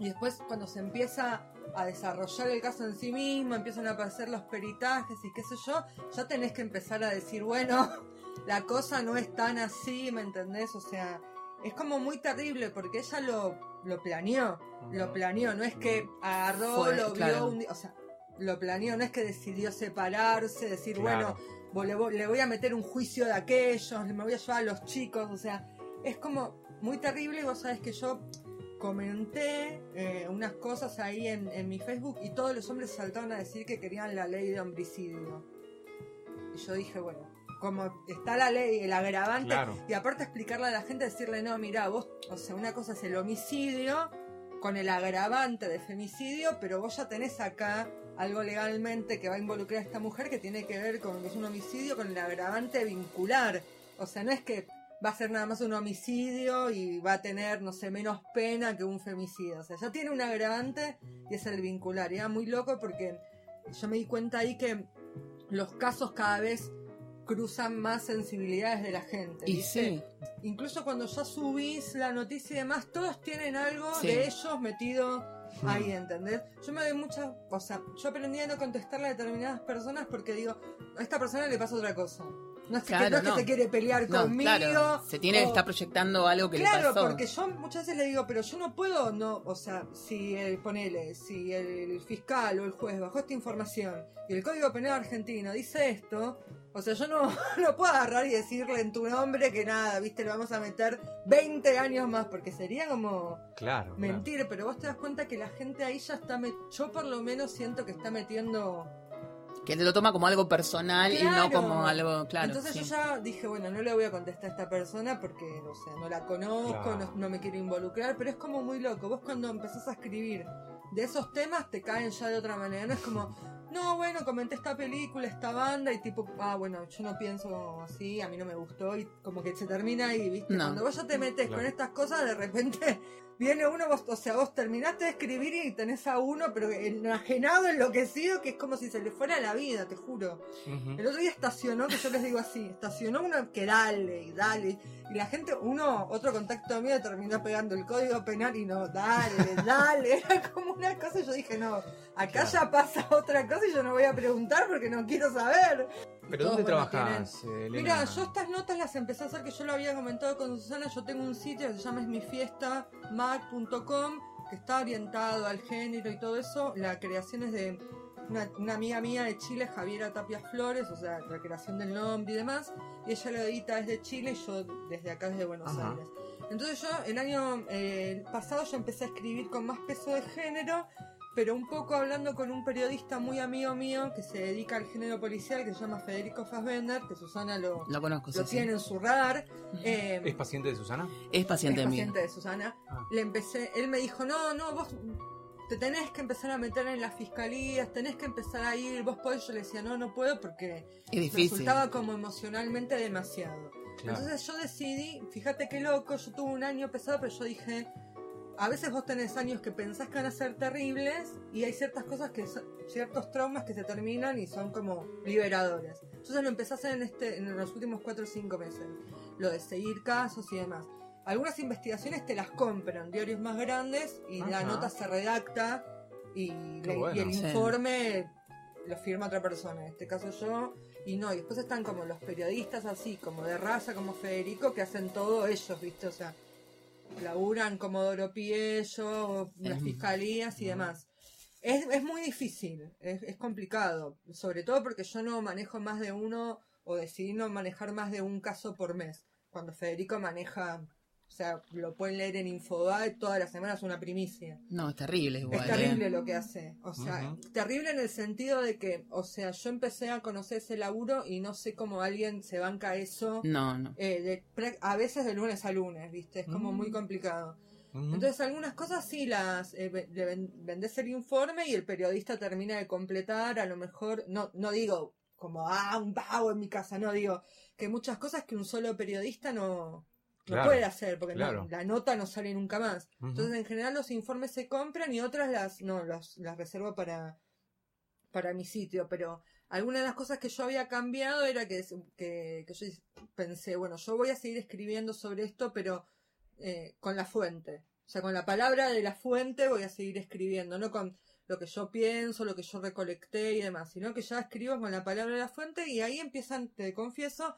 [SPEAKER 4] Y después cuando se empieza a desarrollar el caso en sí mismo, empiezan a aparecer los peritajes y qué sé yo, ya tenés que empezar a decir, bueno, [LAUGHS] la cosa no es tan así, ¿me entendés? O sea, es como muy terrible porque ella lo, lo planeó, lo planeó, no es que agarró,
[SPEAKER 3] Fue,
[SPEAKER 4] lo
[SPEAKER 3] claro.
[SPEAKER 4] vio un día, o sea, lo planeó, no es que decidió separarse, decir,
[SPEAKER 2] Claro.
[SPEAKER 4] bueno, le, vo- le voy a meter un juicio de aquellos, me voy a llevar a los chicos, o sea, es como muy terrible y vos sabes que yo comenté eh, unas cosas ahí en, en mi Facebook y todos los hombres saltaron a decir que querían la ley de homicidio. Y yo dije, bueno, como está la ley, el agravante,
[SPEAKER 2] Claro.
[SPEAKER 4] y aparte explicarle a la gente, decirle, no, mira, vos, o sea, una cosa es el homicidio con el agravante de femicidio, pero vos ya tenés acá algo legalmente que va a involucrar a esta mujer que tiene que ver con que es un homicidio con el agravante vincular. O sea, no es que va a ser nada más un homicidio y va a tener, no sé, menos pena que un femicidio. O sea, ya tiene un agravante y es el vincular. Y era muy loco porque yo me di cuenta ahí que los casos cada vez cruzan más sensibilidades de la gente.
[SPEAKER 3] Y
[SPEAKER 4] ¿viste?
[SPEAKER 3] sí,
[SPEAKER 4] Incluso cuando ya subís la noticia y demás, todos tienen algo
[SPEAKER 3] Sí.
[SPEAKER 4] de ellos metido ahí, ¿entendés? Yo me doy muchas, o sea, yo aprendí a no contestarle a determinadas personas porque digo, a esta persona le pasa otra cosa. No es, que,
[SPEAKER 3] Claro,
[SPEAKER 4] no es que
[SPEAKER 3] no.
[SPEAKER 4] se quiere pelear
[SPEAKER 3] no,
[SPEAKER 4] conmigo.
[SPEAKER 3] claro, se tiene que estar proyectando algo que
[SPEAKER 4] Claro,
[SPEAKER 3] le pasó.
[SPEAKER 4] porque yo muchas veces le digo, pero yo no puedo, no, o sea, si el, ponele, si el fiscal o el juez bajó esta información y el Código Penal argentino dice esto, o sea, yo no, [LAUGHS] no puedo agarrar y decirle en tu nombre que nada, viste, le vamos a meter 20 años más, porque sería como
[SPEAKER 2] Claro. claro.
[SPEAKER 4] mentir, pero vos te das cuenta que la gente ahí ya está, met- yo por lo menos siento que está metiendo
[SPEAKER 3] Que te lo toma como algo personal y no como algo, claro.
[SPEAKER 4] Entonces
[SPEAKER 3] sí.
[SPEAKER 4] yo ya dije, bueno, no le voy a contestar a esta persona porque, o sea, no la conozco,
[SPEAKER 2] Claro.
[SPEAKER 4] no, no me quiero involucrar, pero es como muy loco. Vos cuando empezás a escribir de esos temas te caen ya de otra manera. No es como, no, bueno, comenté esta película, esta banda y tipo, ah, bueno, yo no pienso así, a mí no me gustó y como que se termina ahí, ¿viste?
[SPEAKER 3] No.
[SPEAKER 4] Cuando vos ya te metes
[SPEAKER 2] Claro.
[SPEAKER 4] con estas cosas, de repente viene uno, vos, o sea, vos terminaste de escribir y tenés a uno, pero enajenado, enloquecido, que es como si se le fuera la vida, te juro. El otro día estacionó, que yo les digo así, estacionó uno que dale y dale. Y la gente, uno, otro contacto mío terminó pegando el código penal y no, dale, [LAUGHS] dale. Era como una cosa y yo dije, no, acá
[SPEAKER 2] Claro.
[SPEAKER 4] ya pasa otra cosa y yo no voy a preguntar porque no quiero saber.
[SPEAKER 2] ¿Pero dónde trabajás?
[SPEAKER 4] Mira, yo estas notas las empecé a hacer que yo lo había comentado con Susana. Yo tengo un sitio que se llama esmifiestamag.com que está orientado al género y todo eso. La creación es de una, una amiga mía de Chile, Javiera Tapia Flores, o sea, la creación del nombre y demás. Y ella lo edita desde Chile y yo desde acá, desde Buenos
[SPEAKER 2] Ajá.
[SPEAKER 4] Aires. Entonces yo el año eh, pasado yo empecé a escribir con más peso de género, pero un poco hablando con un periodista muy amigo mío que se dedica al género policial, que se llama Federico Fassbender, que Susana lo,
[SPEAKER 3] Lo conozco,
[SPEAKER 4] lo
[SPEAKER 3] sí.
[SPEAKER 4] tiene en su radar. eh,
[SPEAKER 2] ¿Es paciente de Susana?
[SPEAKER 3] Es paciente
[SPEAKER 4] es
[SPEAKER 3] mío.
[SPEAKER 4] paciente de Susana.
[SPEAKER 2] Ah.
[SPEAKER 4] Le empecé, él me dijo, no, no, vos te tenés que empezar a meter en las fiscalías, tenés que empezar a ir, vos podés. Yo le decía, no, no puedo porque
[SPEAKER 3] Es
[SPEAKER 4] me
[SPEAKER 3] difícil.
[SPEAKER 4] resultaba como emocionalmente demasiado.
[SPEAKER 2] Claro.
[SPEAKER 4] Entonces yo decidí, fíjate qué loco, yo tuve un año pesado, pero yo dije, a veces vos tenés años que pensás que van a ser terribles y hay ciertas cosas que, son- ciertos traumas que se terminan y son como liberadores. Entonces lo empecé a hacer en, este, en los últimos 4 o 5 meses, lo de seguir casos y demás. Algunas investigaciones te las compran, diarios más grandes, y la nota se redacta y,
[SPEAKER 2] Qué
[SPEAKER 4] le-
[SPEAKER 2] bueno.
[SPEAKER 4] y el
[SPEAKER 3] Sí.
[SPEAKER 4] informe lo firma otra persona, en este caso yo, y no, y después están como los periodistas así, como de raza, como Federico, que hacen todo ellos, ¿viste? O sea, laburan como Doro Piello, las fiscalías y demás. Es, es muy difícil, es, es complicado, sobre todo porque yo no manejo más de uno o decidí no manejar más de un caso por mes, cuando Federico maneja, o sea, lo pueden leer en Infobae, todas las semanas una primicia.
[SPEAKER 3] No, es terrible igual.
[SPEAKER 4] Es
[SPEAKER 3] ¿eh?
[SPEAKER 4] terrible lo que hace. O sea, terrible en el sentido de que, o sea, yo empecé a conocer ese laburo y no sé cómo alguien se banca eso
[SPEAKER 3] No, no.
[SPEAKER 4] eh, de a veces de lunes a lunes, ¿viste? Es como
[SPEAKER 2] Mm.
[SPEAKER 4] muy complicado.
[SPEAKER 2] Ujú.
[SPEAKER 4] Entonces, algunas cosas sí las eh, le ven- vendés el informe y el periodista termina de completar, a lo mejor, no, no digo como, ah, un vago en mi casa, no digo que muchas cosas que un solo periodista no, no
[SPEAKER 2] Claro,
[SPEAKER 4] puede hacer, porque no- la nota no sale nunca más. Entonces, en general, los informes se compran y otras las, no, las, las reservo para, para mi sitio, pero algunas de las cosas que yo había cambiado era que, que, que yo pensé, bueno, yo voy a seguir escribiendo sobre esto, pero eh, con la fuente. O sea, con la palabra de la fuente voy a seguir escribiendo, no con lo que yo pienso, lo que yo recolecté y demás, sino que ya escribo con la palabra de la fuente y ahí empiezan, te confieso,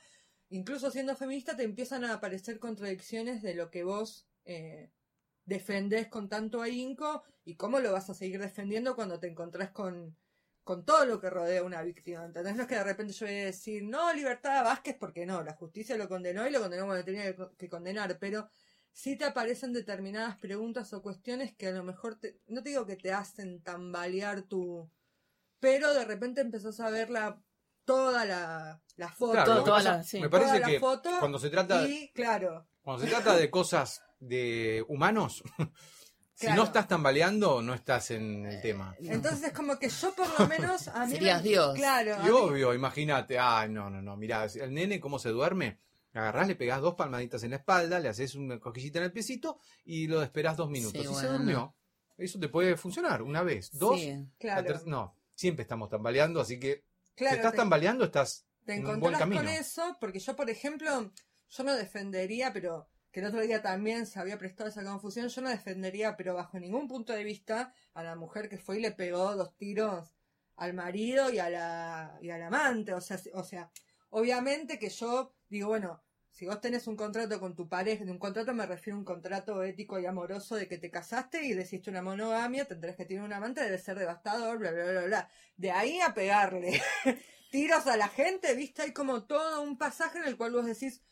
[SPEAKER 4] incluso siendo feminista te empiezan a aparecer contradicciones de lo que vos eh, defendés con tanto ahínco y cómo lo vas a seguir defendiendo cuando te encontrás con, con todo lo que rodea a una víctima. ¿Entendés? No es que de repente yo voy a decir, no, libertad a Vázquez, porque no, la justicia lo condenó y lo condenó cuando tenía que, condenar, pero sí te aparecen determinadas preguntas o cuestiones que a lo mejor, te, no te digo que te hacen tambalear tu... Pero de repente empezás a ver la, toda la, la foto.
[SPEAKER 2] Claro,
[SPEAKER 3] toda
[SPEAKER 2] pasa-
[SPEAKER 3] la- sí.
[SPEAKER 2] me parece
[SPEAKER 4] toda la
[SPEAKER 2] que
[SPEAKER 4] foto
[SPEAKER 2] cuando se trata
[SPEAKER 4] Y claro,
[SPEAKER 2] cuando se trata de cosas de humanos, [LAUGHS] si no estás tambaleando, no estás en el tema.
[SPEAKER 4] entonces es como que yo por lo [LAUGHS] menos a mí...
[SPEAKER 3] Serías
[SPEAKER 4] me-
[SPEAKER 3] Dios.
[SPEAKER 4] Claro.
[SPEAKER 2] Y obvio, imagínate, ay, no, no, no, mirá, el nene cómo se duerme, agarrás, le pegás dos palmaditas en la espalda, le haces una cosquillita en el piecito y lo esperás dos minutos.
[SPEAKER 3] Sí,
[SPEAKER 2] y se durmió. Eso te puede funcionar una vez, dos,
[SPEAKER 3] Sí.
[SPEAKER 2] la
[SPEAKER 4] Claro,
[SPEAKER 2] no, siempre estamos tambaleando, así que
[SPEAKER 4] claro,
[SPEAKER 2] si estás
[SPEAKER 4] te-
[SPEAKER 2] tambaleando estás
[SPEAKER 4] te
[SPEAKER 2] en un buen camino.
[SPEAKER 4] con eso, porque yo, por ejemplo, yo no defendería, pero que el otro día también se había prestado esa confusión, yo no defendería, pero bajo ningún punto de vista, a la mujer que fue y le pegó dos tiros al marido y a la y al amante, o sea, o sea, obviamente que yo digo, bueno, si vos tenés un contrato con tu pareja, de un contrato me refiero a un contrato ético y amoroso de que te casaste y decidiste una monogamia, tendrás que tener un amante, debe ser devastador, bla, bla, bla, bla. De ahí a pegarle [LAUGHS] tiros a la gente, viste, hay como todo un pasaje en el cual vos decís,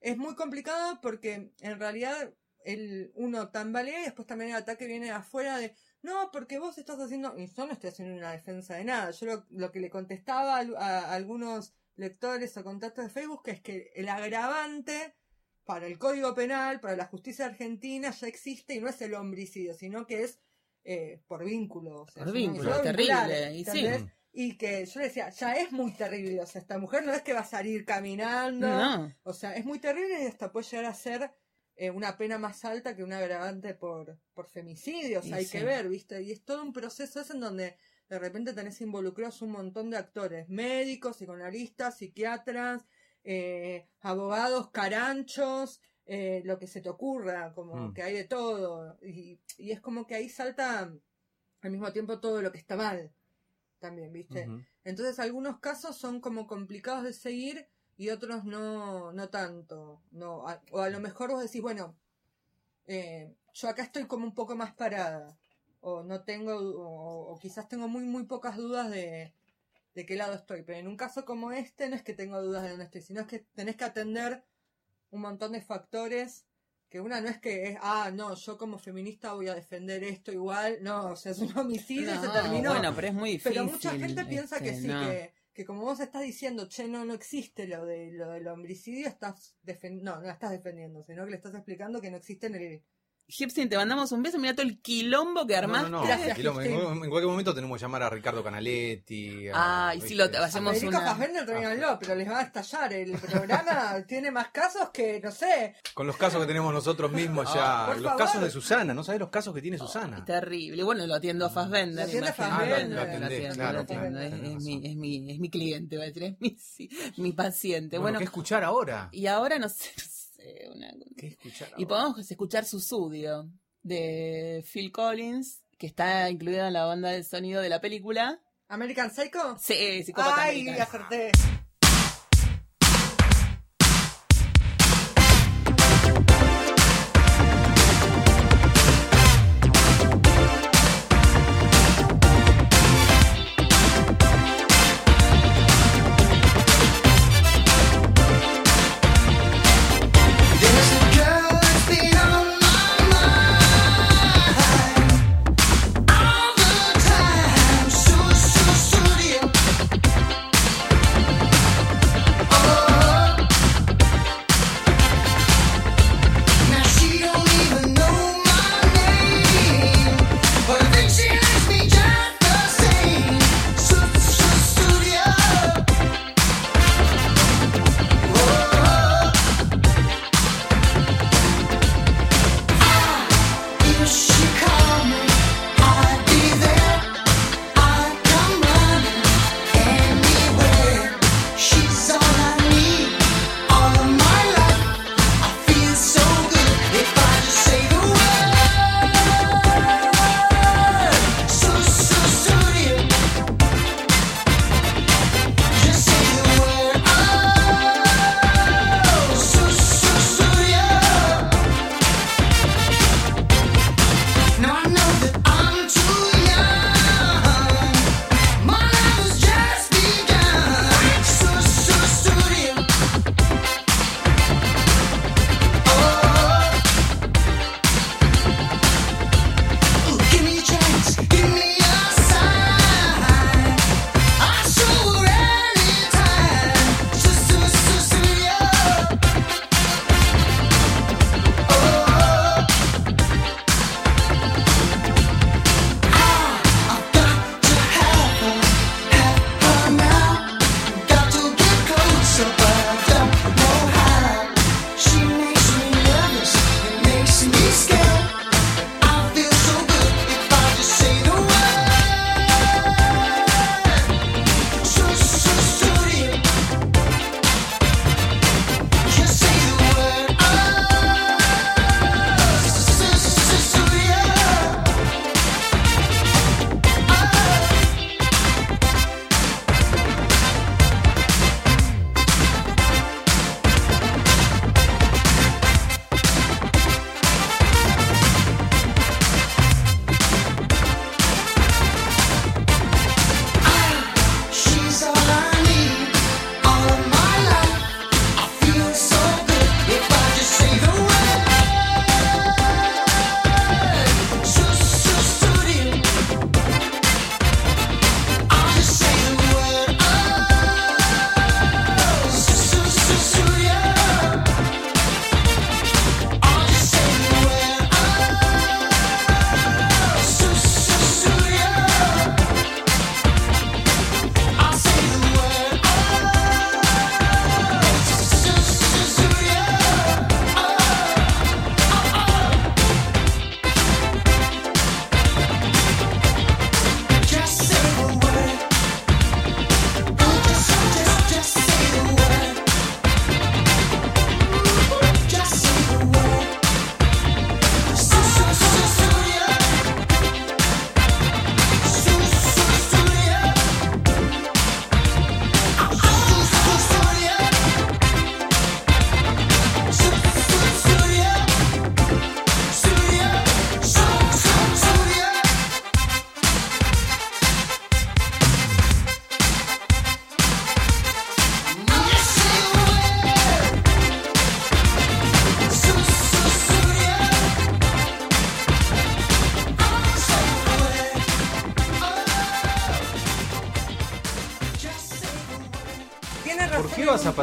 [SPEAKER 4] es muy complicado porque en realidad el uno tambalea y después también el ataque viene afuera de, no, porque vos estás haciendo, y yo no estoy haciendo una defensa de nada, yo lo, que le contestaba a algunos lectores o contactos de Facebook es que el agravante para el Código Penal, para la justicia argentina ya existe y no es el homicidio, sino que es eh, por vínculo. o sea,
[SPEAKER 3] Por
[SPEAKER 4] es
[SPEAKER 3] vínculo,
[SPEAKER 4] homicidio
[SPEAKER 3] terrible, y sí.
[SPEAKER 4] Y que yo le decía, ya es muy terrible, o sea, esta mujer no es que va a salir caminando,
[SPEAKER 3] No.
[SPEAKER 4] o sea, es muy terrible y hasta puede llegar a ser eh, una pena más alta que un agravante por, por femicidio, o sea,
[SPEAKER 3] Y
[SPEAKER 4] hay
[SPEAKER 3] sí.
[SPEAKER 4] que ver, ¿viste? Y es todo un proceso ese en donde de repente tenés involucrados un montón de actores, médicos, psicoanalistas, psiquiatras, eh, abogados, caranchos, eh, lo que se te ocurra, como
[SPEAKER 2] Mm.
[SPEAKER 4] que hay de todo. Y, y es como que ahí salta al mismo tiempo todo lo que está mal, también, ¿viste? Entonces algunos casos son como complicados de seguir y otros no, no tanto. No, a- o a lo mejor vos decís, bueno, eh, yo acá estoy como un poco más parada. O no tengo, o, o quizás tengo muy, muy pocas dudas de, de qué lado estoy. Pero en un caso como este no es que tengo dudas de dónde estoy, sino es que tenés que atender un montón de factores que una no es que es, ah, no, yo como feminista voy a defender esto igual. No, o sea, es un homicidio y se terminó.
[SPEAKER 3] Bueno, pero es muy difícil.
[SPEAKER 4] Pero mucha gente piensa que
[SPEAKER 3] este,
[SPEAKER 4] sí,
[SPEAKER 3] no.
[SPEAKER 4] que, que como vos estás diciendo, che, no, no existe lo, de, lo del homicidio, estás defen- no, no estás defendiendo, sino que le estás explicando que no existe en el...
[SPEAKER 3] Gipsy, te mandamos un beso. Mira todo el quilombo que
[SPEAKER 2] No,
[SPEAKER 3] armaste.
[SPEAKER 2] no, no.
[SPEAKER 4] Gracias,
[SPEAKER 2] Quilombo. En, en cualquier momento tenemos que llamar a Ricardo Canaletti. a-
[SPEAKER 3] Ah, y si lo hacemos
[SPEAKER 4] Federico
[SPEAKER 3] una-
[SPEAKER 4] Fassbender, tráiganlo, pero les va a estallar. El programa [LAUGHS] tiene más casos que, no sé,
[SPEAKER 2] Con los casos que tenemos nosotros mismos ya.
[SPEAKER 4] Ah,
[SPEAKER 2] los
[SPEAKER 4] favor.
[SPEAKER 2] casos de Susana, ¿no sabes los casos que tiene Susana?
[SPEAKER 3] Terrible. Bueno, lo atiendo a Fassbender.
[SPEAKER 4] Lo atiende
[SPEAKER 3] imagínate.
[SPEAKER 4] Fassbender.
[SPEAKER 3] Lo
[SPEAKER 4] Lo
[SPEAKER 3] atiendo,
[SPEAKER 2] atendés,
[SPEAKER 3] lo
[SPEAKER 2] claro,
[SPEAKER 3] atiendo.
[SPEAKER 4] claro,
[SPEAKER 3] Es, mi, es, mi, es mi cliente, va a decir, es mi, sí, mi paciente.
[SPEAKER 2] Bueno,
[SPEAKER 3] Bueno,
[SPEAKER 2] ¿qué escuchar ahora?
[SPEAKER 3] y ahora no sé, no sé, una-
[SPEAKER 2] ¿Qué escuchar
[SPEAKER 3] Y podemos escuchar Susudio de Phil Collins, que está incluida en la banda de sonido de la película.
[SPEAKER 4] American Psycho.
[SPEAKER 3] Sí, psicópata
[SPEAKER 4] Ay,
[SPEAKER 3] americano.
[SPEAKER 4] acerté.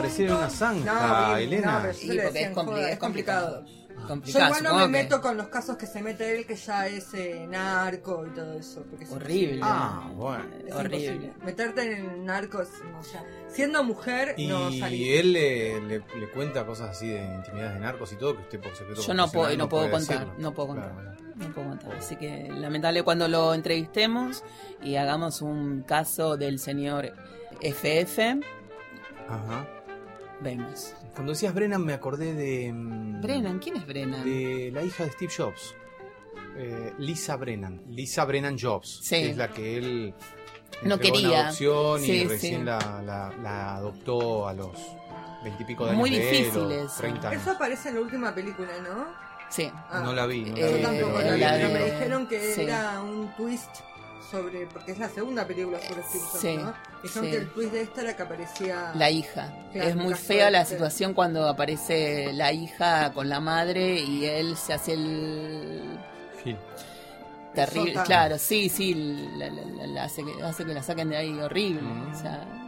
[SPEAKER 2] Ibas a aparecer en una zanja,
[SPEAKER 4] No, bien,
[SPEAKER 2] Elena.
[SPEAKER 4] no, pero
[SPEAKER 3] Sí, porque es, compli- es complicado.
[SPEAKER 4] Yo igual no me
[SPEAKER 3] que-
[SPEAKER 4] meto con los casos que se mete él, que ya es eh, narco y todo eso. Porque es
[SPEAKER 3] Horrible.
[SPEAKER 2] Ah, bueno.
[SPEAKER 4] Es
[SPEAKER 3] horrible.
[SPEAKER 4] imposible. Meterte en narcos, no, o sea, siendo mujer, no
[SPEAKER 2] Y él le, le- le cuenta cosas así de intimidades de narcos y todo que usted por secreto
[SPEAKER 3] Yo no puedo, no puedo
[SPEAKER 2] puede
[SPEAKER 3] contar,
[SPEAKER 2] decirlo.
[SPEAKER 3] no puedo contar.
[SPEAKER 2] Claro.
[SPEAKER 3] No puedo contar. Así que lamentable cuando lo entrevistemos y hagamos un caso del señor FF,
[SPEAKER 2] Ajá.
[SPEAKER 3] Vemos.
[SPEAKER 2] Cuando decías Brennan me acordé de... mm,
[SPEAKER 3] Brennan, ¿quién es Brennan?
[SPEAKER 2] De la hija de Steve Jobs. Eh, Lisa Brennan. Lisa Brennan Jobs.
[SPEAKER 3] Sí.
[SPEAKER 2] que es la que él
[SPEAKER 3] No quería.
[SPEAKER 2] adopción
[SPEAKER 3] Sí,
[SPEAKER 2] y recién
[SPEAKER 3] sí.
[SPEAKER 2] la, la- la adoptó a los veintipico de años
[SPEAKER 3] Muy
[SPEAKER 2] de él,
[SPEAKER 3] difícil
[SPEAKER 2] o
[SPEAKER 3] eso.
[SPEAKER 2] 30 años.
[SPEAKER 4] Eso aparece en la última película, ¿no?
[SPEAKER 3] Sí.
[SPEAKER 4] Ah,
[SPEAKER 2] No la vi, no la
[SPEAKER 3] Eh,
[SPEAKER 2] vi.
[SPEAKER 4] tampoco
[SPEAKER 2] pero
[SPEAKER 4] la vi,
[SPEAKER 3] la
[SPEAKER 4] pero
[SPEAKER 3] de-
[SPEAKER 4] me dijeron que
[SPEAKER 3] sí.
[SPEAKER 4] era un twist sobre. Porque es la segunda película sobre Jobs,
[SPEAKER 3] Sí,
[SPEAKER 4] ¿no? Dijeron
[SPEAKER 3] sí.
[SPEAKER 4] que el twist de esta era que aparecía.
[SPEAKER 3] La hija.
[SPEAKER 4] Claro,
[SPEAKER 3] es muy fea la situación cuando aparece la hija con la madre y él se hace el
[SPEAKER 2] Gil.
[SPEAKER 3] terrible.
[SPEAKER 4] Sota.
[SPEAKER 3] Claro, sí, sí, la, la- la- la hace, que, hace que la saquen de ahí horrible.
[SPEAKER 2] Mm.
[SPEAKER 3] O sea,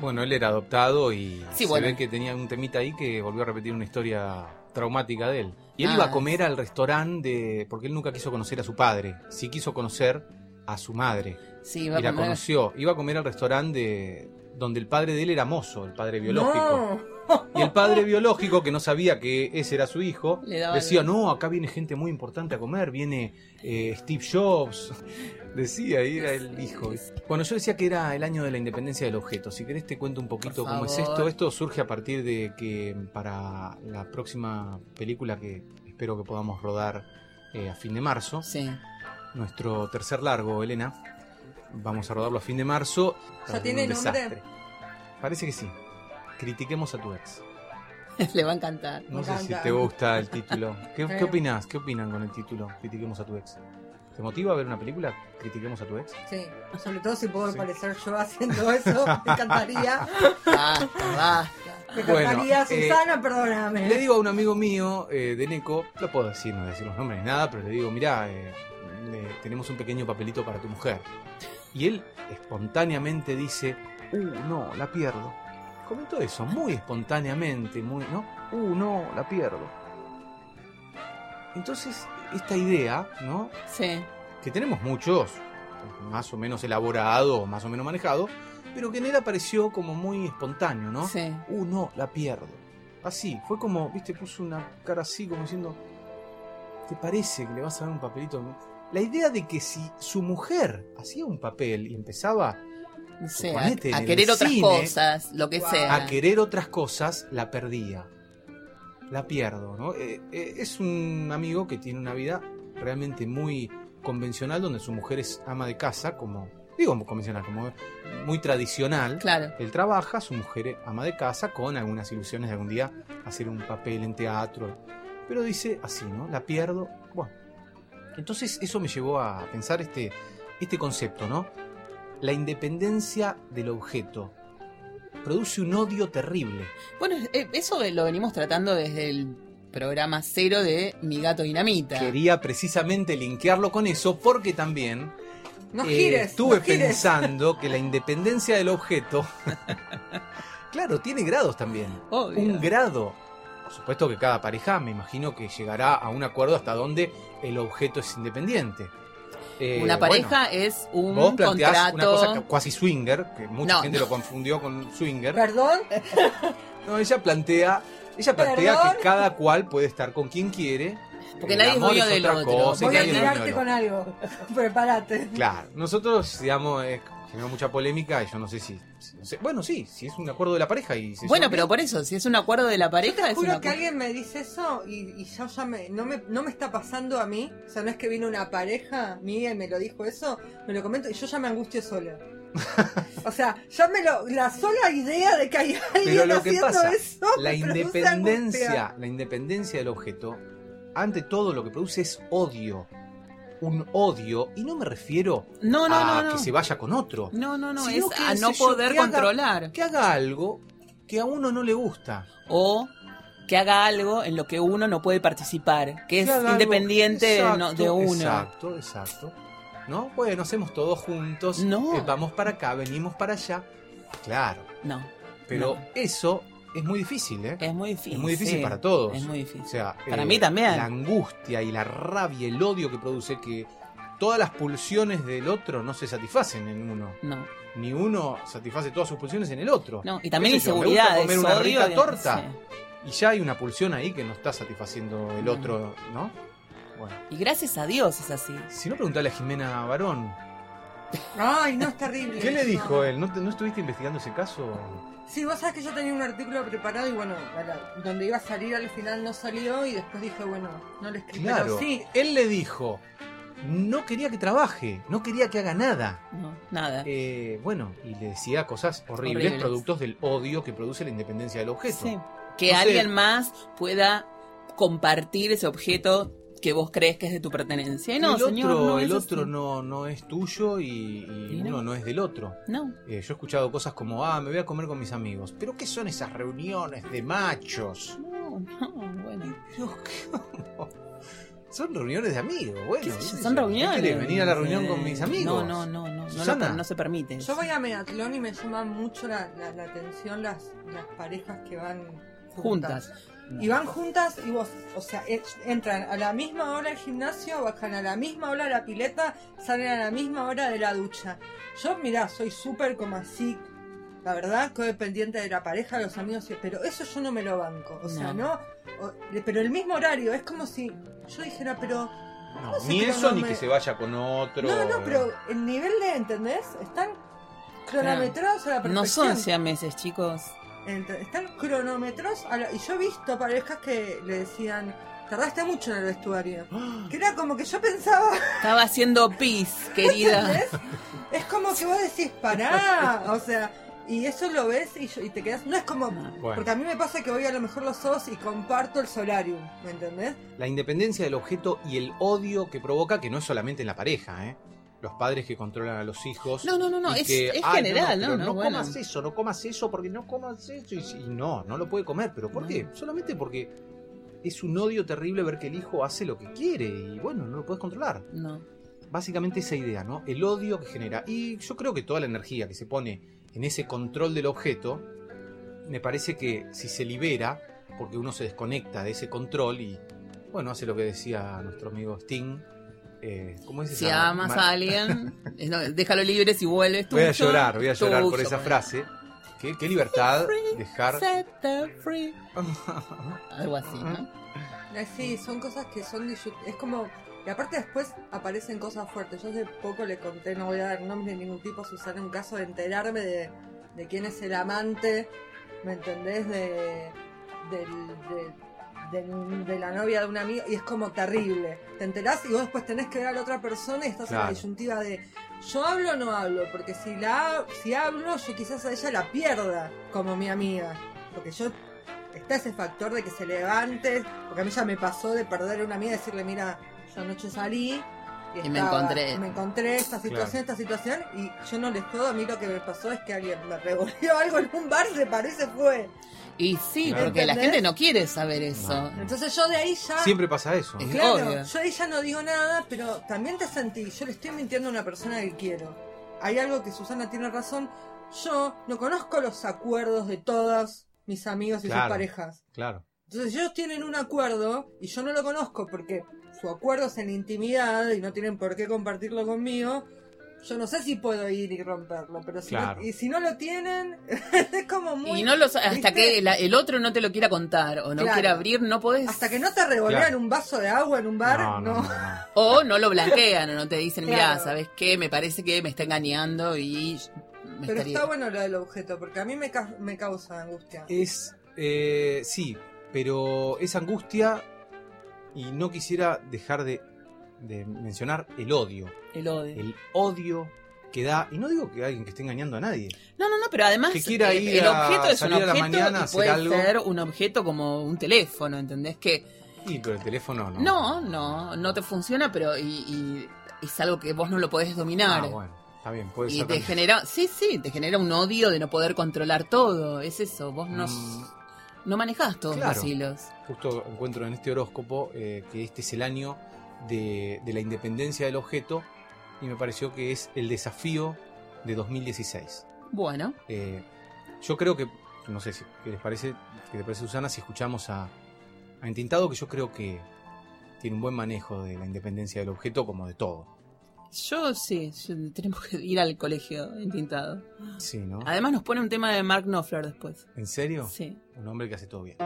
[SPEAKER 2] Bueno, él era adoptado y
[SPEAKER 3] Sí,
[SPEAKER 2] se
[SPEAKER 3] bueno.
[SPEAKER 2] ve que tenía un temita ahí que volvió a repetir una historia traumática de él. Y él
[SPEAKER 3] Ah,
[SPEAKER 2] iba a comer al restaurante de... porque él nunca quiso conocer a su padre, sí quiso conocer a su madre.
[SPEAKER 3] sí, va
[SPEAKER 2] y la
[SPEAKER 3] a comer.
[SPEAKER 2] conoció. Iba a comer al restaurante de- donde el padre de él era mozo, el padre biológico.
[SPEAKER 4] No.
[SPEAKER 2] Y el padre biológico, que no sabía que ese era su hijo, [LAUGHS] decía,
[SPEAKER 3] el-
[SPEAKER 2] no, acá viene gente muy importante a comer, viene eh, Steve Jobs. [LAUGHS] Decía, y era el hijo. Bueno, yo decía que era el año de la independencia del objeto. Si querés te cuento un poquito cómo es esto. Esto surge a partir de que para la próxima película que espero que podamos rodar eh, a fin de marzo,
[SPEAKER 3] Sí.
[SPEAKER 2] Nuestro tercer largo, Elena, vamos a rodarlo a fin de marzo.
[SPEAKER 4] ¿Ya
[SPEAKER 2] Es
[SPEAKER 4] tiene
[SPEAKER 2] un
[SPEAKER 4] nombre?
[SPEAKER 2] desastre. Parece que sí. Critiquemos a tu ex. [LAUGHS]
[SPEAKER 3] Le va a encantar.
[SPEAKER 2] No
[SPEAKER 4] Me
[SPEAKER 2] sé si te gusta el título. ¿Qué, qué
[SPEAKER 4] Eh.
[SPEAKER 2] opinas? ¿Qué opinan con el título? Critiquemos a tu ex. ¿Te motiva a ver una película? Critiquemos a tu ex.
[SPEAKER 4] Sí, sobre todo si puedo
[SPEAKER 2] Sí.
[SPEAKER 4] aparecer yo haciendo eso, [LAUGHS] me encantaría.
[SPEAKER 3] Basta, basta.
[SPEAKER 4] Me
[SPEAKER 2] Bueno,
[SPEAKER 4] encantaría,
[SPEAKER 2] eh,
[SPEAKER 4] Susana, perdóname.
[SPEAKER 2] Le digo a un amigo mío eh, de Neco, lo puedo decir, no voy a decir los nombres ni nada, pero le digo, mirá, eh, tenemos un pequeño papelito para tu mujer. Y él espontáneamente dice, uh, no, la pierdo. Comentó eso, muy espontáneamente, muy, ¿no? Uh, no, la pierdo. Entonces, esta idea, ¿no?
[SPEAKER 3] Sí.
[SPEAKER 2] que tenemos muchos, más o menos elaborado, más o menos manejado, pero que en él apareció como muy espontáneo, ¿no?
[SPEAKER 3] Sí.
[SPEAKER 2] Uh, no, la pierdo. Así, fue como, viste, puso una cara así como diciendo, ¿te parece que le vas a dar un papelito? La idea de que si su mujer hacía un papel y empezaba
[SPEAKER 3] Sí, a, querer otras
[SPEAKER 2] cine,
[SPEAKER 3] cosas, lo que sea.
[SPEAKER 2] a querer otras cosas, la perdía. La pierdo, ¿no? Eh, eh, es un amigo que tiene una vida realmente muy convencional, donde su mujer es ama de casa, como, digo convencional, como muy tradicional.
[SPEAKER 3] Claro.
[SPEAKER 2] Él trabaja, su mujer es ama de casa, con algunas ilusiones de algún día hacer un papel en teatro. Pero dice así, ¿no? La pierdo. Bueno. Entonces eso me llevó a pensar este, este concepto, ¿no? La independencia del objeto produce un odio terrible.
[SPEAKER 3] Bueno, eh, eso lo venimos tratando desde el programa cero de Mi Gato Dinamita.
[SPEAKER 2] Quería precisamente linkearlo con eso porque también
[SPEAKER 4] No
[SPEAKER 2] eh,
[SPEAKER 4] gires.
[SPEAKER 2] estuve
[SPEAKER 4] gires.
[SPEAKER 2] pensando que la independencia del objeto, [LAUGHS] claro, tiene grados también.
[SPEAKER 3] Obvio.
[SPEAKER 2] Un grado. Por supuesto que cada pareja me imagino que llegará a un acuerdo hasta donde el objeto es independiente. Eh,
[SPEAKER 3] Una pareja es un
[SPEAKER 2] vos planteás
[SPEAKER 3] contrato.
[SPEAKER 2] una cosa cuasi swinger, que mucha
[SPEAKER 3] No,
[SPEAKER 2] gente
[SPEAKER 3] no.
[SPEAKER 2] lo confundió con swinger.
[SPEAKER 4] Perdón. [LAUGHS]
[SPEAKER 2] No, ella plantea, ella plantea
[SPEAKER 4] Perdón.
[SPEAKER 2] que cada cual puede estar con quien quiere.
[SPEAKER 3] Porque
[SPEAKER 2] El
[SPEAKER 3] nadie es dueño del
[SPEAKER 2] otra
[SPEAKER 3] otro.
[SPEAKER 2] cosa
[SPEAKER 4] Voy a tirarte con algo. [LAUGHS] Prepárate.
[SPEAKER 2] Claro, nosotros, digamos, eh, generó mucha polémica y yo no sé si. si- no sé. Bueno, sí, si es un acuerdo de la pareja y se
[SPEAKER 3] Bueno, pero
[SPEAKER 2] bien.
[SPEAKER 3] por eso, si es un acuerdo de la pareja,
[SPEAKER 4] Te
[SPEAKER 3] es
[SPEAKER 4] juro
[SPEAKER 3] una
[SPEAKER 4] que alguien me dice eso y, y yo ya me no, me no me está pasando a mí. O sea, no es que vino una pareja mía y me lo dijo eso, me lo comento y yo ya me angustio sola. [LAUGHS] o sea, ya me lo. La sola idea de que hay
[SPEAKER 2] Pero
[SPEAKER 4] alguien
[SPEAKER 2] lo que
[SPEAKER 4] haciendo
[SPEAKER 2] pasa,
[SPEAKER 4] eso.
[SPEAKER 2] la independencia,
[SPEAKER 4] angustia.
[SPEAKER 2] la independencia del objeto, ante todo lo que produce es odio. Un odio, y no me refiero
[SPEAKER 3] No, no,
[SPEAKER 2] a
[SPEAKER 3] no,
[SPEAKER 2] que se vaya con otro.
[SPEAKER 3] No, no, no, es
[SPEAKER 2] que,
[SPEAKER 3] a no
[SPEAKER 2] yo,
[SPEAKER 3] poder
[SPEAKER 2] haga-
[SPEAKER 3] controlar.
[SPEAKER 2] Que haga algo que a uno no le gusta.
[SPEAKER 3] O que haga algo en lo que uno no puede participar, que es
[SPEAKER 2] Que
[SPEAKER 3] independiente de no-
[SPEAKER 2] Exacto,
[SPEAKER 3] de uno.
[SPEAKER 2] Exacto, exacto. ¿No? Bueno, hacemos todos juntos.
[SPEAKER 3] No.
[SPEAKER 2] eh, vamos para acá, venimos para allá. Claro.
[SPEAKER 3] No.
[SPEAKER 2] Pero
[SPEAKER 3] No.
[SPEAKER 2] eso es muy difícil, ¿eh?
[SPEAKER 3] Es muy difícil.
[SPEAKER 2] Es muy difícil
[SPEAKER 3] sí.
[SPEAKER 2] para todos.
[SPEAKER 3] Es muy difícil.
[SPEAKER 2] O sea,
[SPEAKER 3] Para
[SPEAKER 2] eh,
[SPEAKER 3] mí también.
[SPEAKER 2] La angustia y la rabia, el odio que produce que todas las pulsiones del otro no se satisfacen en uno.
[SPEAKER 3] No,
[SPEAKER 2] Ni uno satisface todas sus pulsiones en el otro.
[SPEAKER 3] no. Y también inseguridades,
[SPEAKER 2] comer una rica torta.
[SPEAKER 3] sí.
[SPEAKER 2] Y ya hay una pulsión ahí que no está satisfaciendo el
[SPEAKER 3] No.
[SPEAKER 2] otro, ¿no? Bueno.
[SPEAKER 3] Y gracias a Dios es así.
[SPEAKER 2] Si no, preguntale a Jimena Barón.
[SPEAKER 4] Ay, no, es terrible.
[SPEAKER 2] ¿Qué le dijo él? ¿No, te- no estuviste investigando ese caso?
[SPEAKER 4] Sí, vos sabés que yo tenía un artículo preparado y bueno, donde iba a salir al final no salió y después dije, bueno, no le escribí.
[SPEAKER 2] Claro.
[SPEAKER 4] Pero sí,
[SPEAKER 2] Él le dijo, no quería que trabaje, no quería que haga nada.
[SPEAKER 3] No, nada.
[SPEAKER 2] Eh, bueno, y le decía cosas horribles,
[SPEAKER 3] Horribles.
[SPEAKER 2] productos del odio que produce la independencia del objeto.
[SPEAKER 3] Sí. Que
[SPEAKER 2] No sé.
[SPEAKER 3] alguien más pueda compartir ese objeto que vos crees que es de tu pertenencia. Y no,
[SPEAKER 2] el
[SPEAKER 3] señor,
[SPEAKER 2] otro,
[SPEAKER 3] no
[SPEAKER 2] el
[SPEAKER 3] es
[SPEAKER 2] otro
[SPEAKER 3] así.
[SPEAKER 2] no, no es tuyo y, y
[SPEAKER 3] Y no.
[SPEAKER 2] uno no es del otro.
[SPEAKER 3] No,
[SPEAKER 2] Eh, yo he escuchado cosas como, ah, me voy a comer con mis amigos. ¿Pero qué son esas reuniones de machos?
[SPEAKER 3] no, no, bueno.
[SPEAKER 2] ¿cómo? Son reuniones de amigos, bueno.
[SPEAKER 3] Son reuniones.
[SPEAKER 2] ¿Qué querés, venir a la reunión
[SPEAKER 3] Eh,
[SPEAKER 2] con mis amigos?
[SPEAKER 3] No, no, no, no, no, lo
[SPEAKER 2] Susana.
[SPEAKER 3] no se permite.
[SPEAKER 4] yo voy a Meatlón y me llama mucho la, la- la atención las, las parejas que van juntas.
[SPEAKER 3] juntas.
[SPEAKER 4] Y van juntas y vos, o sea, eh, entran a la misma hora al gimnasio, bajan a la misma hora a la pileta, salen a la misma hora de la ducha. Yo, mirá, soy súper como así, la verdad, codependiente de la pareja, de los amigos, pero eso yo no me lo banco. O sea,
[SPEAKER 3] No.
[SPEAKER 4] no, o- pero el mismo horario, es como si yo dijera, pero...
[SPEAKER 2] No,
[SPEAKER 4] No sé,
[SPEAKER 2] ni eso,
[SPEAKER 4] no
[SPEAKER 2] ni
[SPEAKER 4] me-
[SPEAKER 2] que se vaya con otro.
[SPEAKER 4] No, no, pero el nivel de, ¿entendés? Están cronometrados a la perfección.
[SPEAKER 3] No son siameses, chicos.
[SPEAKER 4] Están la- y yo he visto parejas que le decían tardaste mucho en el vestuario [GASPS] que era como que yo pensaba [LAUGHS]
[SPEAKER 3] Estaba haciendo pis, querida.
[SPEAKER 4] ¿entendés? es como que vos decís pará o sea y eso lo ves y, yo- y te quedas no es como.
[SPEAKER 2] Bueno.
[SPEAKER 4] porque a mí me pasa que voy a lo mejor los ojos y comparto el solarium ¿me entendés?
[SPEAKER 2] La independencia del objeto y el odio que provoca, que no es solamente en la pareja, ¿eh? Los padres que controlan a los hijos.
[SPEAKER 3] No, no, no, no, es-
[SPEAKER 2] que,
[SPEAKER 3] es
[SPEAKER 2] "Ay,
[SPEAKER 3] general, ¿no?
[SPEAKER 2] No,
[SPEAKER 3] No, bueno.
[SPEAKER 2] comas eso, no comas eso, porque no comas eso. Y, y no, no lo puede comer. ¿Pero por
[SPEAKER 3] No.
[SPEAKER 2] qué? Solamente porque es un odio terrible ver que el hijo hace lo que quiere y bueno, no lo puedes controlar.
[SPEAKER 3] No.
[SPEAKER 2] Básicamente esa idea, ¿no? El odio que genera. Y yo creo que toda la energía que se pone en ese control del objeto, me parece que si se libera, porque uno se desconecta de ese control y, bueno, hace lo que decía nuestro amigo Sting. Eh, ¿Cómo es
[SPEAKER 3] Si
[SPEAKER 2] esa?
[SPEAKER 3] amas
[SPEAKER 2] Ma-
[SPEAKER 3] a alguien, [LAUGHS] no, déjalo libre si vuelves tú.
[SPEAKER 2] Voy a llorar, voy a llorar por
[SPEAKER 3] tuyo,
[SPEAKER 2] esa
[SPEAKER 3] bueno.
[SPEAKER 2] frase. Qué, qué libertad
[SPEAKER 3] Free,
[SPEAKER 2] dejar.
[SPEAKER 3] set them free. [LAUGHS] Algo así, ¿no?
[SPEAKER 4] Eh, Sí, son cosas que son es como y aparte después aparecen cosas fuertes. Yo hace poco le conté, no voy a dar nombre de ningún tipo, Susana, un caso de enterarme de, de quién es el amante, ¿me entendés? De, del- de, del- de la novia de un amigo y es como terrible. Te enterás y vos después tenés que ver a la otra persona y estás en la disyuntiva de yo hablo o no hablo, porque si la si hablo yo quizás a ella la pierda como mi amiga, porque yo está ese factor de que se levante, porque a mí ya me pasó de perder a una amiga y decirle, mira, yo anoche salí y,
[SPEAKER 3] Y me encontré.
[SPEAKER 4] me encontré esta situación,
[SPEAKER 2] Claro.
[SPEAKER 4] esta situación, y yo no les jodo, a mí lo que me pasó es que alguien me revolvió [LAUGHS] algo en un bar, se paró y se fue.
[SPEAKER 3] Y sí,
[SPEAKER 2] Claro.
[SPEAKER 3] porque la gente no quiere saber eso.
[SPEAKER 2] No.
[SPEAKER 4] Entonces yo de ahí ya...
[SPEAKER 2] Siempre pasa eso.
[SPEAKER 3] Es-
[SPEAKER 4] Claro,
[SPEAKER 3] Obvio.
[SPEAKER 4] yo ahí ya no digo nada, pero también te sentí, yo le estoy mintiendo a una persona que quiero. Hay algo que Susana tiene razón, yo no conozco los acuerdos de todos mis amigos y sus
[SPEAKER 2] Claro.
[SPEAKER 4] parejas.
[SPEAKER 2] Claro.
[SPEAKER 4] Entonces ellos tienen un acuerdo y yo no lo conozco porque su acuerdo es en intimidad y no tienen por qué compartirlo conmigo. Yo no sé si puedo ir y romperlo, pero si,
[SPEAKER 2] Claro.
[SPEAKER 4] no, y si no lo tienen, [LAUGHS] es como muy...
[SPEAKER 3] Y no lo, hasta
[SPEAKER 4] ¿viste?
[SPEAKER 3] que la- el otro no te lo quiera contar o no
[SPEAKER 4] Claro.
[SPEAKER 3] quiera abrir, no podés.
[SPEAKER 4] Hasta que no te revolean
[SPEAKER 2] Claro.
[SPEAKER 4] un vaso de agua en un bar,
[SPEAKER 2] no,
[SPEAKER 4] no.
[SPEAKER 2] no, no, no. [LAUGHS]
[SPEAKER 3] O no lo blanquean o no te dicen, mira. ¿sabes qué? Me parece que me está engañando y me
[SPEAKER 4] Pero
[SPEAKER 3] estaría...
[SPEAKER 4] está bueno lo del objeto, porque a mí me, ca- me causa angustia.
[SPEAKER 2] Es. eh, sí, pero es angustia y no quisiera dejar de, de mencionar el odio.
[SPEAKER 3] El odio.
[SPEAKER 2] El odio que da. Y no digo que alguien que esté engañando a nadie.
[SPEAKER 3] No, no, no, pero además
[SPEAKER 2] Que quiera
[SPEAKER 3] eh,
[SPEAKER 2] ir
[SPEAKER 3] el
[SPEAKER 2] a
[SPEAKER 3] objeto es un objeto
[SPEAKER 2] mañana
[SPEAKER 3] y
[SPEAKER 2] hacer
[SPEAKER 3] puede
[SPEAKER 2] algo.
[SPEAKER 3] ser un objeto como un teléfono, ¿entendés? Que
[SPEAKER 2] Sí, pero el teléfono no.
[SPEAKER 3] no, no, no te funciona, pero y, y es algo que vos no lo podés dominar.
[SPEAKER 2] Ah, bueno, está bien, puede
[SPEAKER 3] Y
[SPEAKER 2] ser.
[SPEAKER 3] te
[SPEAKER 2] también.
[SPEAKER 3] genera, sí, sí, te genera un odio de no poder controlar todo. Es eso, vos no,
[SPEAKER 2] Mm,
[SPEAKER 3] no manejás todos
[SPEAKER 2] claro.
[SPEAKER 3] los hilos.
[SPEAKER 2] Justo encuentro en este horóscopo eh, que este es el año de, de la independencia del objeto y me pareció que es el desafío de 2016.
[SPEAKER 3] Bueno,
[SPEAKER 2] Eh, yo creo que no sé si, qué les parece, qué te parece Susana, si escuchamos a, a Entintado, que yo creo que tiene un buen manejo de la independencia del objeto como de todo.
[SPEAKER 3] Yo sí, yo- tenemos que ir al colegio entintado.
[SPEAKER 2] Sí, ¿no?
[SPEAKER 3] Además nos pone un tema de Mark Knopfler después.
[SPEAKER 2] ¿En serio?
[SPEAKER 3] Sí.
[SPEAKER 2] Un hombre que hace todo bien.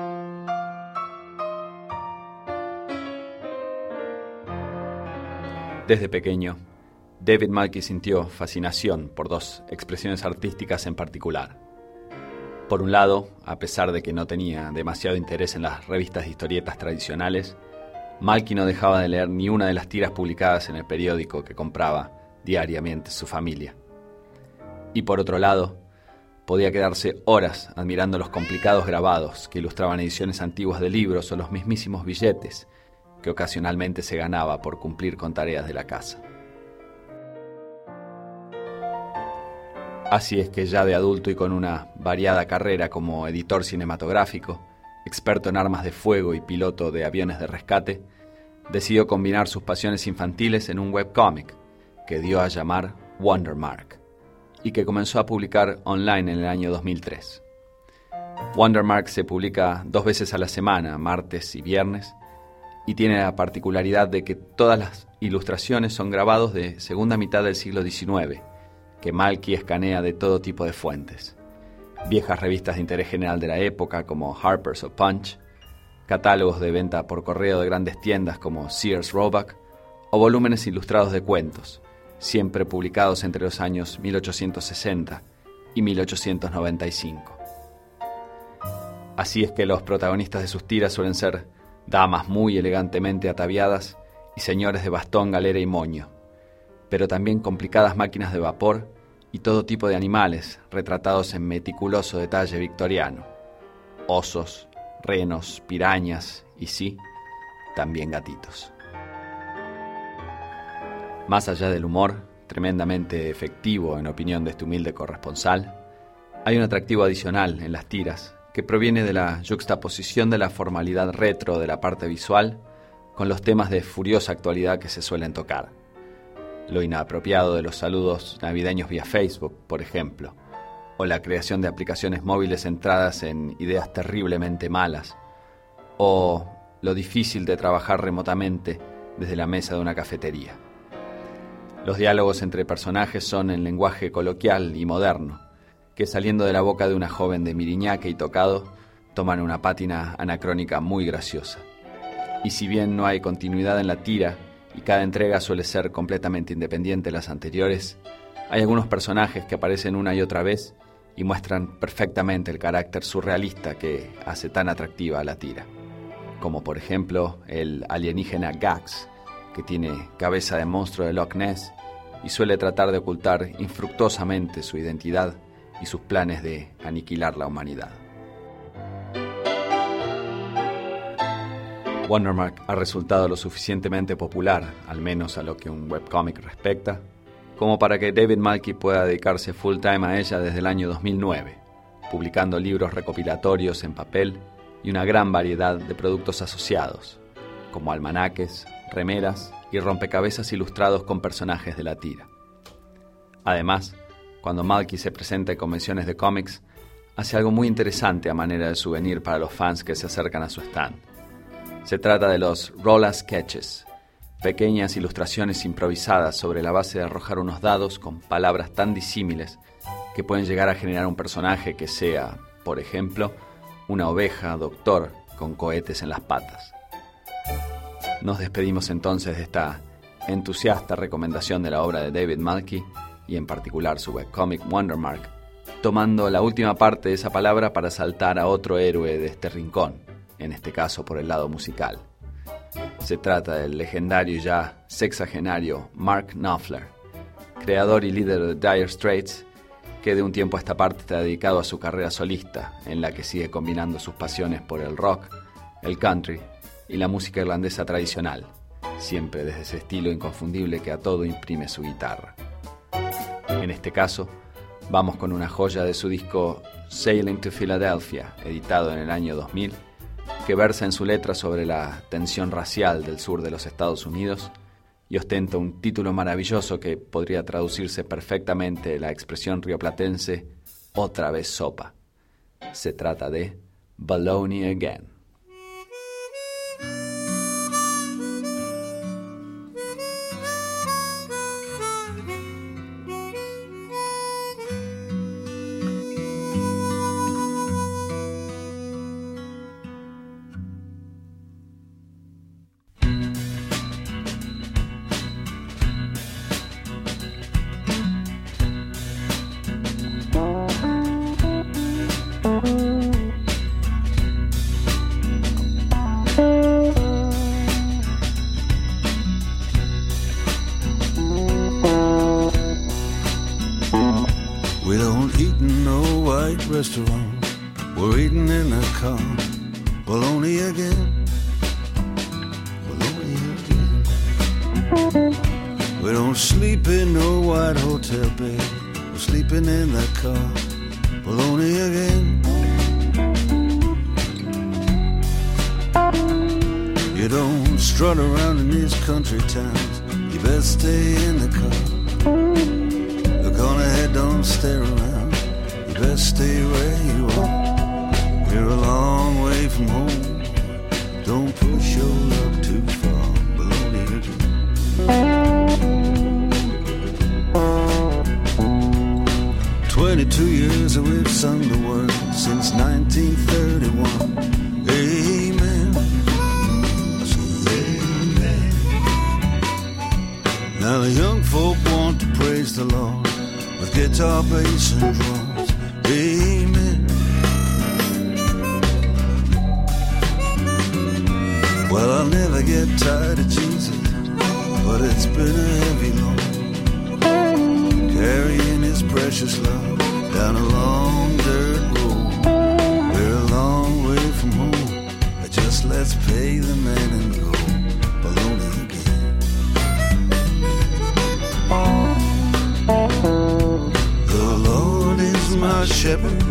[SPEAKER 5] Desde pequeño, David Malky sintió fascinación por dos expresiones artísticas en particular. Por un lado, a pesar de que no tenía demasiado interés en las revistas de historietas tradicionales, Malky no dejaba de leer ni una de las tiras publicadas en el periódico que compraba diariamente su familia. Y por otro lado, podía quedarse horas admirando los complicados grabados que ilustraban ediciones antiguas de libros o los mismísimos billetes que ocasionalmente se ganaba por cumplir con tareas de la casa. Así es que ya de adulto y con una variada carrera como editor cinematográfico, experto en armas de fuego y piloto de aviones de rescate, decidió combinar sus pasiones infantiles en un webcómic que dio a llamar Wondermark y que comenzó a publicar online en el año 2003. Wondermark se publica dos veces a la semana, martes y viernes, y tiene la particularidad de que todas las ilustraciones son grabados de segunda mitad del siglo XIX, que Malky escanea de todo tipo de fuentes. Viejas revistas de interés general de la época como Harper's o Punch, catálogos de venta por correo de grandes tiendas como Sears Roebuck, o volúmenes ilustrados de cuentos, siempre publicados entre los años 1860 y 1895. Así es que los protagonistas de sus tiras suelen ser damas muy elegantemente ataviadas y señores de bastón, galera y moño, pero también complicadas máquinas de vapor y todo tipo de animales retratados en meticuloso detalle victoriano. Osos, renos, pirañas y sí, también gatitos. Más allá del humor, tremendamente efectivo en opinión de este humilde corresponsal, hay un atractivo adicional en las tiras que proviene de la juxtaposición de la formalidad retro de la parte visual con los temas de furiosa actualidad que se suelen tocar. Lo inapropiado de los saludos navideños vía Facebook, por ejemplo, o la creación de aplicaciones móviles centradas en ideas terriblemente malas, o lo difícil de trabajar remotamente desde la mesa de una cafetería. Los diálogos entre personajes son en lenguaje coloquial y moderno, que saliendo de la boca de una joven de miriñaque y tocado, toman una pátina anacrónica muy graciosa. Y si bien no hay continuidad en la tira y cada entrega suele ser completamente independiente de las anteriores, hay algunos personajes que aparecen una y otra vez y muestran perfectamente el carácter surrealista que hace tan atractiva la tira. Como por ejemplo el alienígena Gax, que tiene cabeza de monstruo de Loch Ness y suele tratar de ocultar infructuosamente su identidad y sus planes de aniquilar la humanidad. Wondermark ha resultado lo suficientemente popular, al menos a lo que un webcomic respecta, como para que David Malky pueda dedicarse full time a ella desde el año 2009, publicando libros recopilatorios en papel y una gran variedad de productos asociados, como almanaques, remeras y rompecabezas ilustrados con personajes de la tira. Además, cuando Malky se presenta en convenciones de cómics, hace algo muy interesante a manera de souvenir para los fans que se acercan a su stand. Se trata de los Rolla Sketches, pequeñas ilustraciones improvisadas sobre la base de arrojar unos dados con palabras tan disímiles que pueden llegar a generar un personaje que sea, por ejemplo, una oveja doctor con cohetes en las patas. Nos despedimos entonces de esta entusiasta recomendación de la obra de David Malky y en particular su webcomic Wondermark, tomando la última parte de esa palabra para saltar a otro héroe de este rincón, en este caso por el lado musical. Se trata del legendario y ya sexagenario Mark Knopfler, creador y líder de Dire Straits, que de un tiempo a esta parte está dedicado a su carrera solista, en la que sigue combinando sus pasiones por el rock, el country y la música irlandesa tradicional, siempre desde ese estilo inconfundible que a todo imprime su guitarra. En este caso, vamos con una joya de su disco Sailing to Philadelphia, editado en el año 2000, que versa en su letra sobre la tensión racial del sur de los Estados Unidos y ostenta un título maravilloso que podría traducirse perfectamente la expresión rioplatense otra vez sopa. Se trata de Baloney Again.
[SPEAKER 6] Stare around. You best stay where you are. We're a long way from home. Don't push your luck too far. Baloney. Twenty-two years we've sung the word since 1931. Amen. Amen. Now the young folk want to praise the Lord guitar, bass, and drums. Amen. Well, I'll never get tired of Jesus, but it's been a heavy load. Carrying his precious love down a long dirt road. We're a long way from home. Just let's pay the man and go. Shepherd,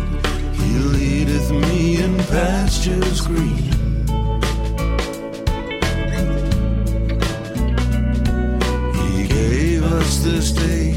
[SPEAKER 6] he leadeth me in pastures green. He gave us this day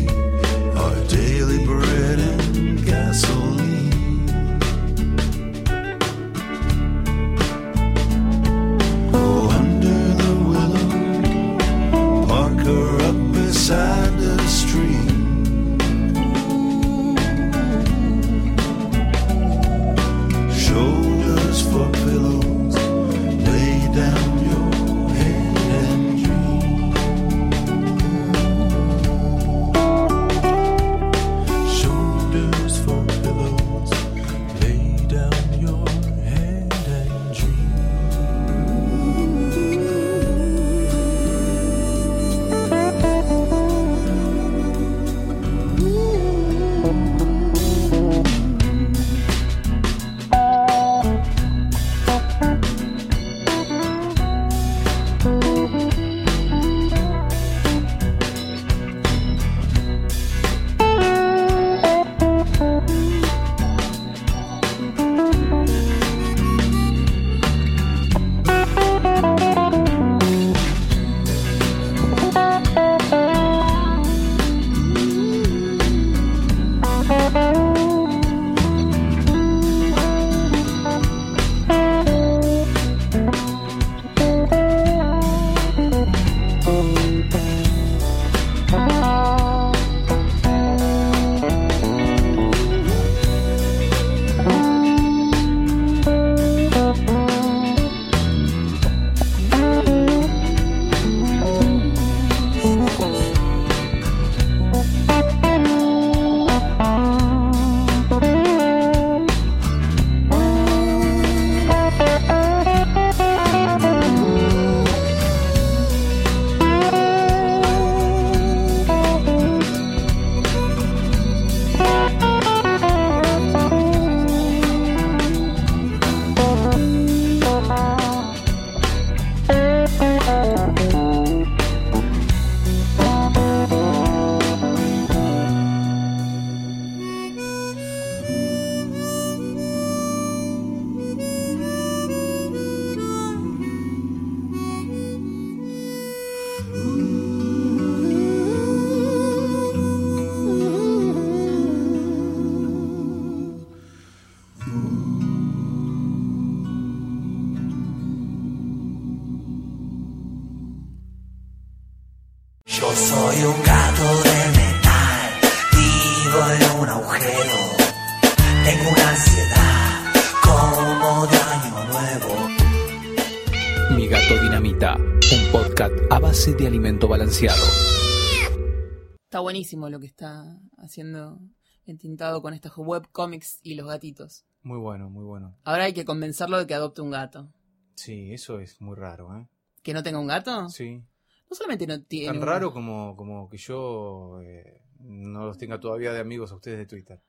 [SPEAKER 3] buenísimo lo que está haciendo entintado con estos webcomics y los gatitos.
[SPEAKER 2] Muy bueno, muy bueno.
[SPEAKER 3] Ahora hay que convencerlo de que adopte un gato.
[SPEAKER 2] Sí, eso es muy raro, ¿eh?
[SPEAKER 3] ¿Que no tenga un gato?
[SPEAKER 2] Sí.
[SPEAKER 3] No solamente no tiene.
[SPEAKER 2] Tan
[SPEAKER 3] un-
[SPEAKER 2] raro como, como que yo eh, no los tenga todavía de amigos a ustedes de Twitter,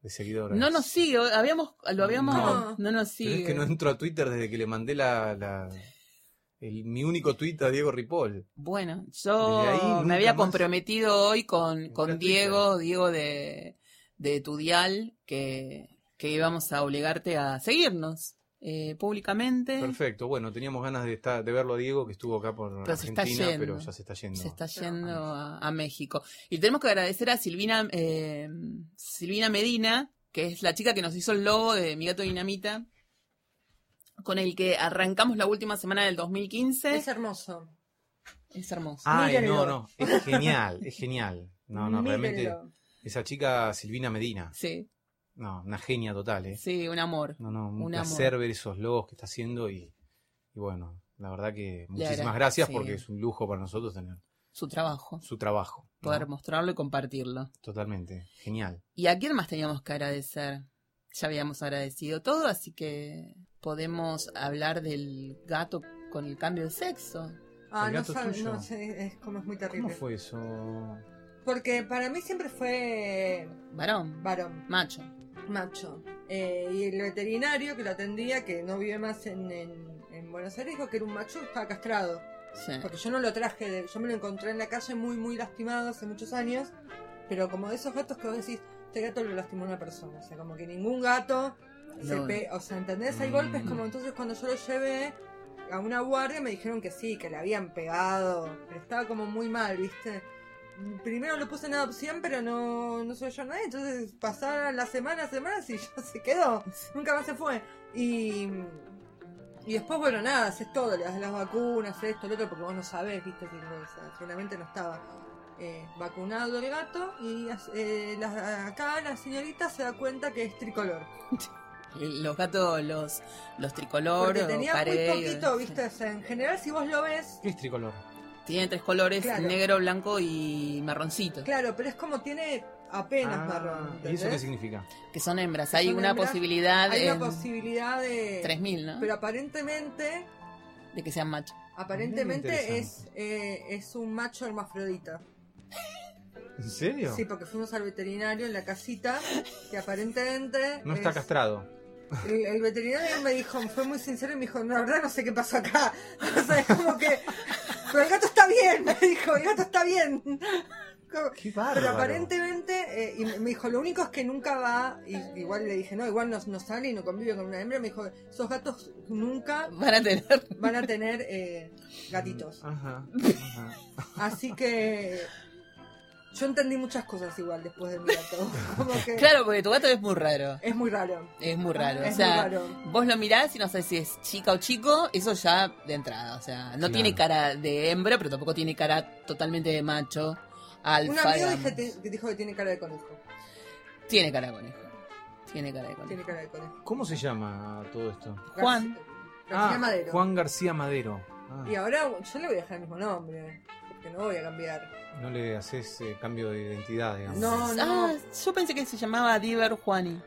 [SPEAKER 2] de seguidores.
[SPEAKER 3] No nos sigue, habíamos, lo habíamos.
[SPEAKER 4] No.
[SPEAKER 3] No, nos
[SPEAKER 2] Pero
[SPEAKER 3] sigue.
[SPEAKER 2] es que no entro a Twitter desde que le mandé la, la- el- mi único tweet a Diego Ripoll.
[SPEAKER 3] Bueno, yo me había comprometido hoy con, con Diego, Diego de, de Tudial, que, que íbamos a obligarte a seguirnos eh, públicamente.
[SPEAKER 2] Perfecto, bueno, teníamos ganas de estar, de verlo a Diego, que estuvo acá por
[SPEAKER 3] Pero se está
[SPEAKER 2] Argentina,
[SPEAKER 3] yendo.
[SPEAKER 2] pero ya se está yendo.
[SPEAKER 3] Se está yendo a, a México. Y tenemos que agradecer a Silvina, eh, Silvina Medina, que es la chica que nos hizo el logo de Mi Gato Dinamita, con el que arrancamos la última semana del 2015.
[SPEAKER 4] Es hermoso.
[SPEAKER 3] Es hermoso.
[SPEAKER 2] Ay,
[SPEAKER 4] Mírenlo.
[SPEAKER 2] no, no, es genial, es genial. No, no, realmente,
[SPEAKER 4] Mírenlo.
[SPEAKER 2] esa chica Silvina Medina,
[SPEAKER 3] Sí,
[SPEAKER 2] no, una genia total, ¿eh?
[SPEAKER 3] sí, un amor.
[SPEAKER 2] No, no, un,
[SPEAKER 3] Un
[SPEAKER 2] placer ver esos logos que está haciendo y, y bueno, la verdad que muchísimas gracias
[SPEAKER 3] sí.
[SPEAKER 2] porque es un lujo para nosotros tener
[SPEAKER 3] Su trabajo.
[SPEAKER 2] su trabajo. ¿no?
[SPEAKER 3] Poder mostrarlo y compartirlo.
[SPEAKER 2] Totalmente, genial.
[SPEAKER 3] ¿Y a quién más teníamos que agradecer? Ya habíamos agradecido todo, así que podemos hablar del gato con el cambio de sexo.
[SPEAKER 4] Ah, no sabe, no sé, es como es muy
[SPEAKER 2] ¿Cómo
[SPEAKER 4] terrible.
[SPEAKER 2] fue eso?
[SPEAKER 4] Porque para mí siempre fue
[SPEAKER 3] Varón,
[SPEAKER 4] varón,
[SPEAKER 3] macho.
[SPEAKER 4] macho. Eh, y el veterinario que lo atendía, que no vive más en, en- en Buenos Aires, dijo que era un macho estaba castrado.
[SPEAKER 3] Sí.
[SPEAKER 4] Porque yo no lo traje, de- yo me lo encontré en la calle muy, muy lastimado hace muchos años. Pero como de esos gatos que vos decís, este gato lo lastimó a una persona. O sea, como que ningún gato se
[SPEAKER 3] No.
[SPEAKER 4] pe- O sea, ¿entendés? Hay golpes como entonces cuando yo lo llevé a una guardia me dijeron que sí, que le habían pegado. Pero estaba como muy mal, ¿viste? Primero lo puse en adopción, pero no, no soy yo nadie. Entonces pasaron las semanas, semanas y [LAUGHS] ya se quedó. Nunca más se fue. Y, y después, bueno, nada, haces todo, le das las vacunas, esto, lo otro, porque vos no sabés, viste, si no, o sea, seguramente no estaba eh, vacunado el gato. Y eh, la- acá la señorita se da cuenta que es tricolor. [LAUGHS]
[SPEAKER 3] Los gatos, los, los tricolor,
[SPEAKER 4] Porque
[SPEAKER 3] o
[SPEAKER 4] tenía
[SPEAKER 3] carey,
[SPEAKER 4] muy poquito, viste, en general si vos lo ves,
[SPEAKER 2] ¿Qué es tricolor?
[SPEAKER 3] Tiene tres colores,
[SPEAKER 4] Claro.
[SPEAKER 3] negro, blanco y marroncito,
[SPEAKER 4] claro, pero es como tiene apenas
[SPEAKER 2] Ah,
[SPEAKER 4] marrón.
[SPEAKER 2] ¿Y eso qué significa?
[SPEAKER 3] que son hembras. Hay
[SPEAKER 4] Son
[SPEAKER 3] una
[SPEAKER 4] hembras,
[SPEAKER 3] posibilidad
[SPEAKER 4] Hay una posibilidad de...
[SPEAKER 3] 3000, ¿no?
[SPEAKER 4] Pero aparentemente,
[SPEAKER 3] De que sean machos.
[SPEAKER 4] aparentemente es, eh, es un macho hermafrodita.
[SPEAKER 2] ¿En serio?
[SPEAKER 4] Sí, porque fuimos al veterinario en la casita, que aparentemente...
[SPEAKER 2] No está
[SPEAKER 4] es-
[SPEAKER 2] castrado.
[SPEAKER 4] El, el veterinario me dijo, fue muy sincero y me dijo, no, la verdad no sé qué pasó acá. [LAUGHS] O sea, es como que... Pero el gato está bien, me dijo, el gato está bien. Como-
[SPEAKER 2] Qué
[SPEAKER 4] Pero aparentemente, eh, y me dijo, lo único es que nunca va, y igual le dije, no, igual no, no sale y no convive con una hembra, me dijo, esos gatos nunca
[SPEAKER 3] Van a tener.
[SPEAKER 4] van a tener eh, gatitos.
[SPEAKER 2] Ajá, ajá.
[SPEAKER 4] Así que yo entendí muchas cosas igual después de mi gato. Como que
[SPEAKER 3] Claro, porque tu gato es muy raro.
[SPEAKER 4] es muy raro.
[SPEAKER 3] Es muy raro.
[SPEAKER 4] Es
[SPEAKER 3] o sea,
[SPEAKER 4] muy raro.
[SPEAKER 3] vos lo mirás y no sabes si es chica o chico, eso ya de entrada. O sea, no
[SPEAKER 2] Claro.
[SPEAKER 3] tiene cara de hembra, pero tampoco tiene cara totalmente de macho. Alfa.
[SPEAKER 4] Un amigo
[SPEAKER 3] digamos.
[SPEAKER 4] dije- te- que dijo que tiene cara de conejo.
[SPEAKER 3] Tiene cara de conejo. Tiene cara de conejo.
[SPEAKER 4] Tiene cara de conejo.
[SPEAKER 2] ¿Cómo se llama todo esto?
[SPEAKER 3] Juan.
[SPEAKER 4] García, García
[SPEAKER 2] Ah,
[SPEAKER 4] Madero.
[SPEAKER 2] Juan García Madero. Ah,
[SPEAKER 4] Y ahora yo le voy a dejar el mismo nombre. Porque no voy a cambiar.
[SPEAKER 2] no le haces eh, cambio de identidad, digamos.
[SPEAKER 4] No, no.
[SPEAKER 3] Ah, yo pensé que se llamaba Diver Juani.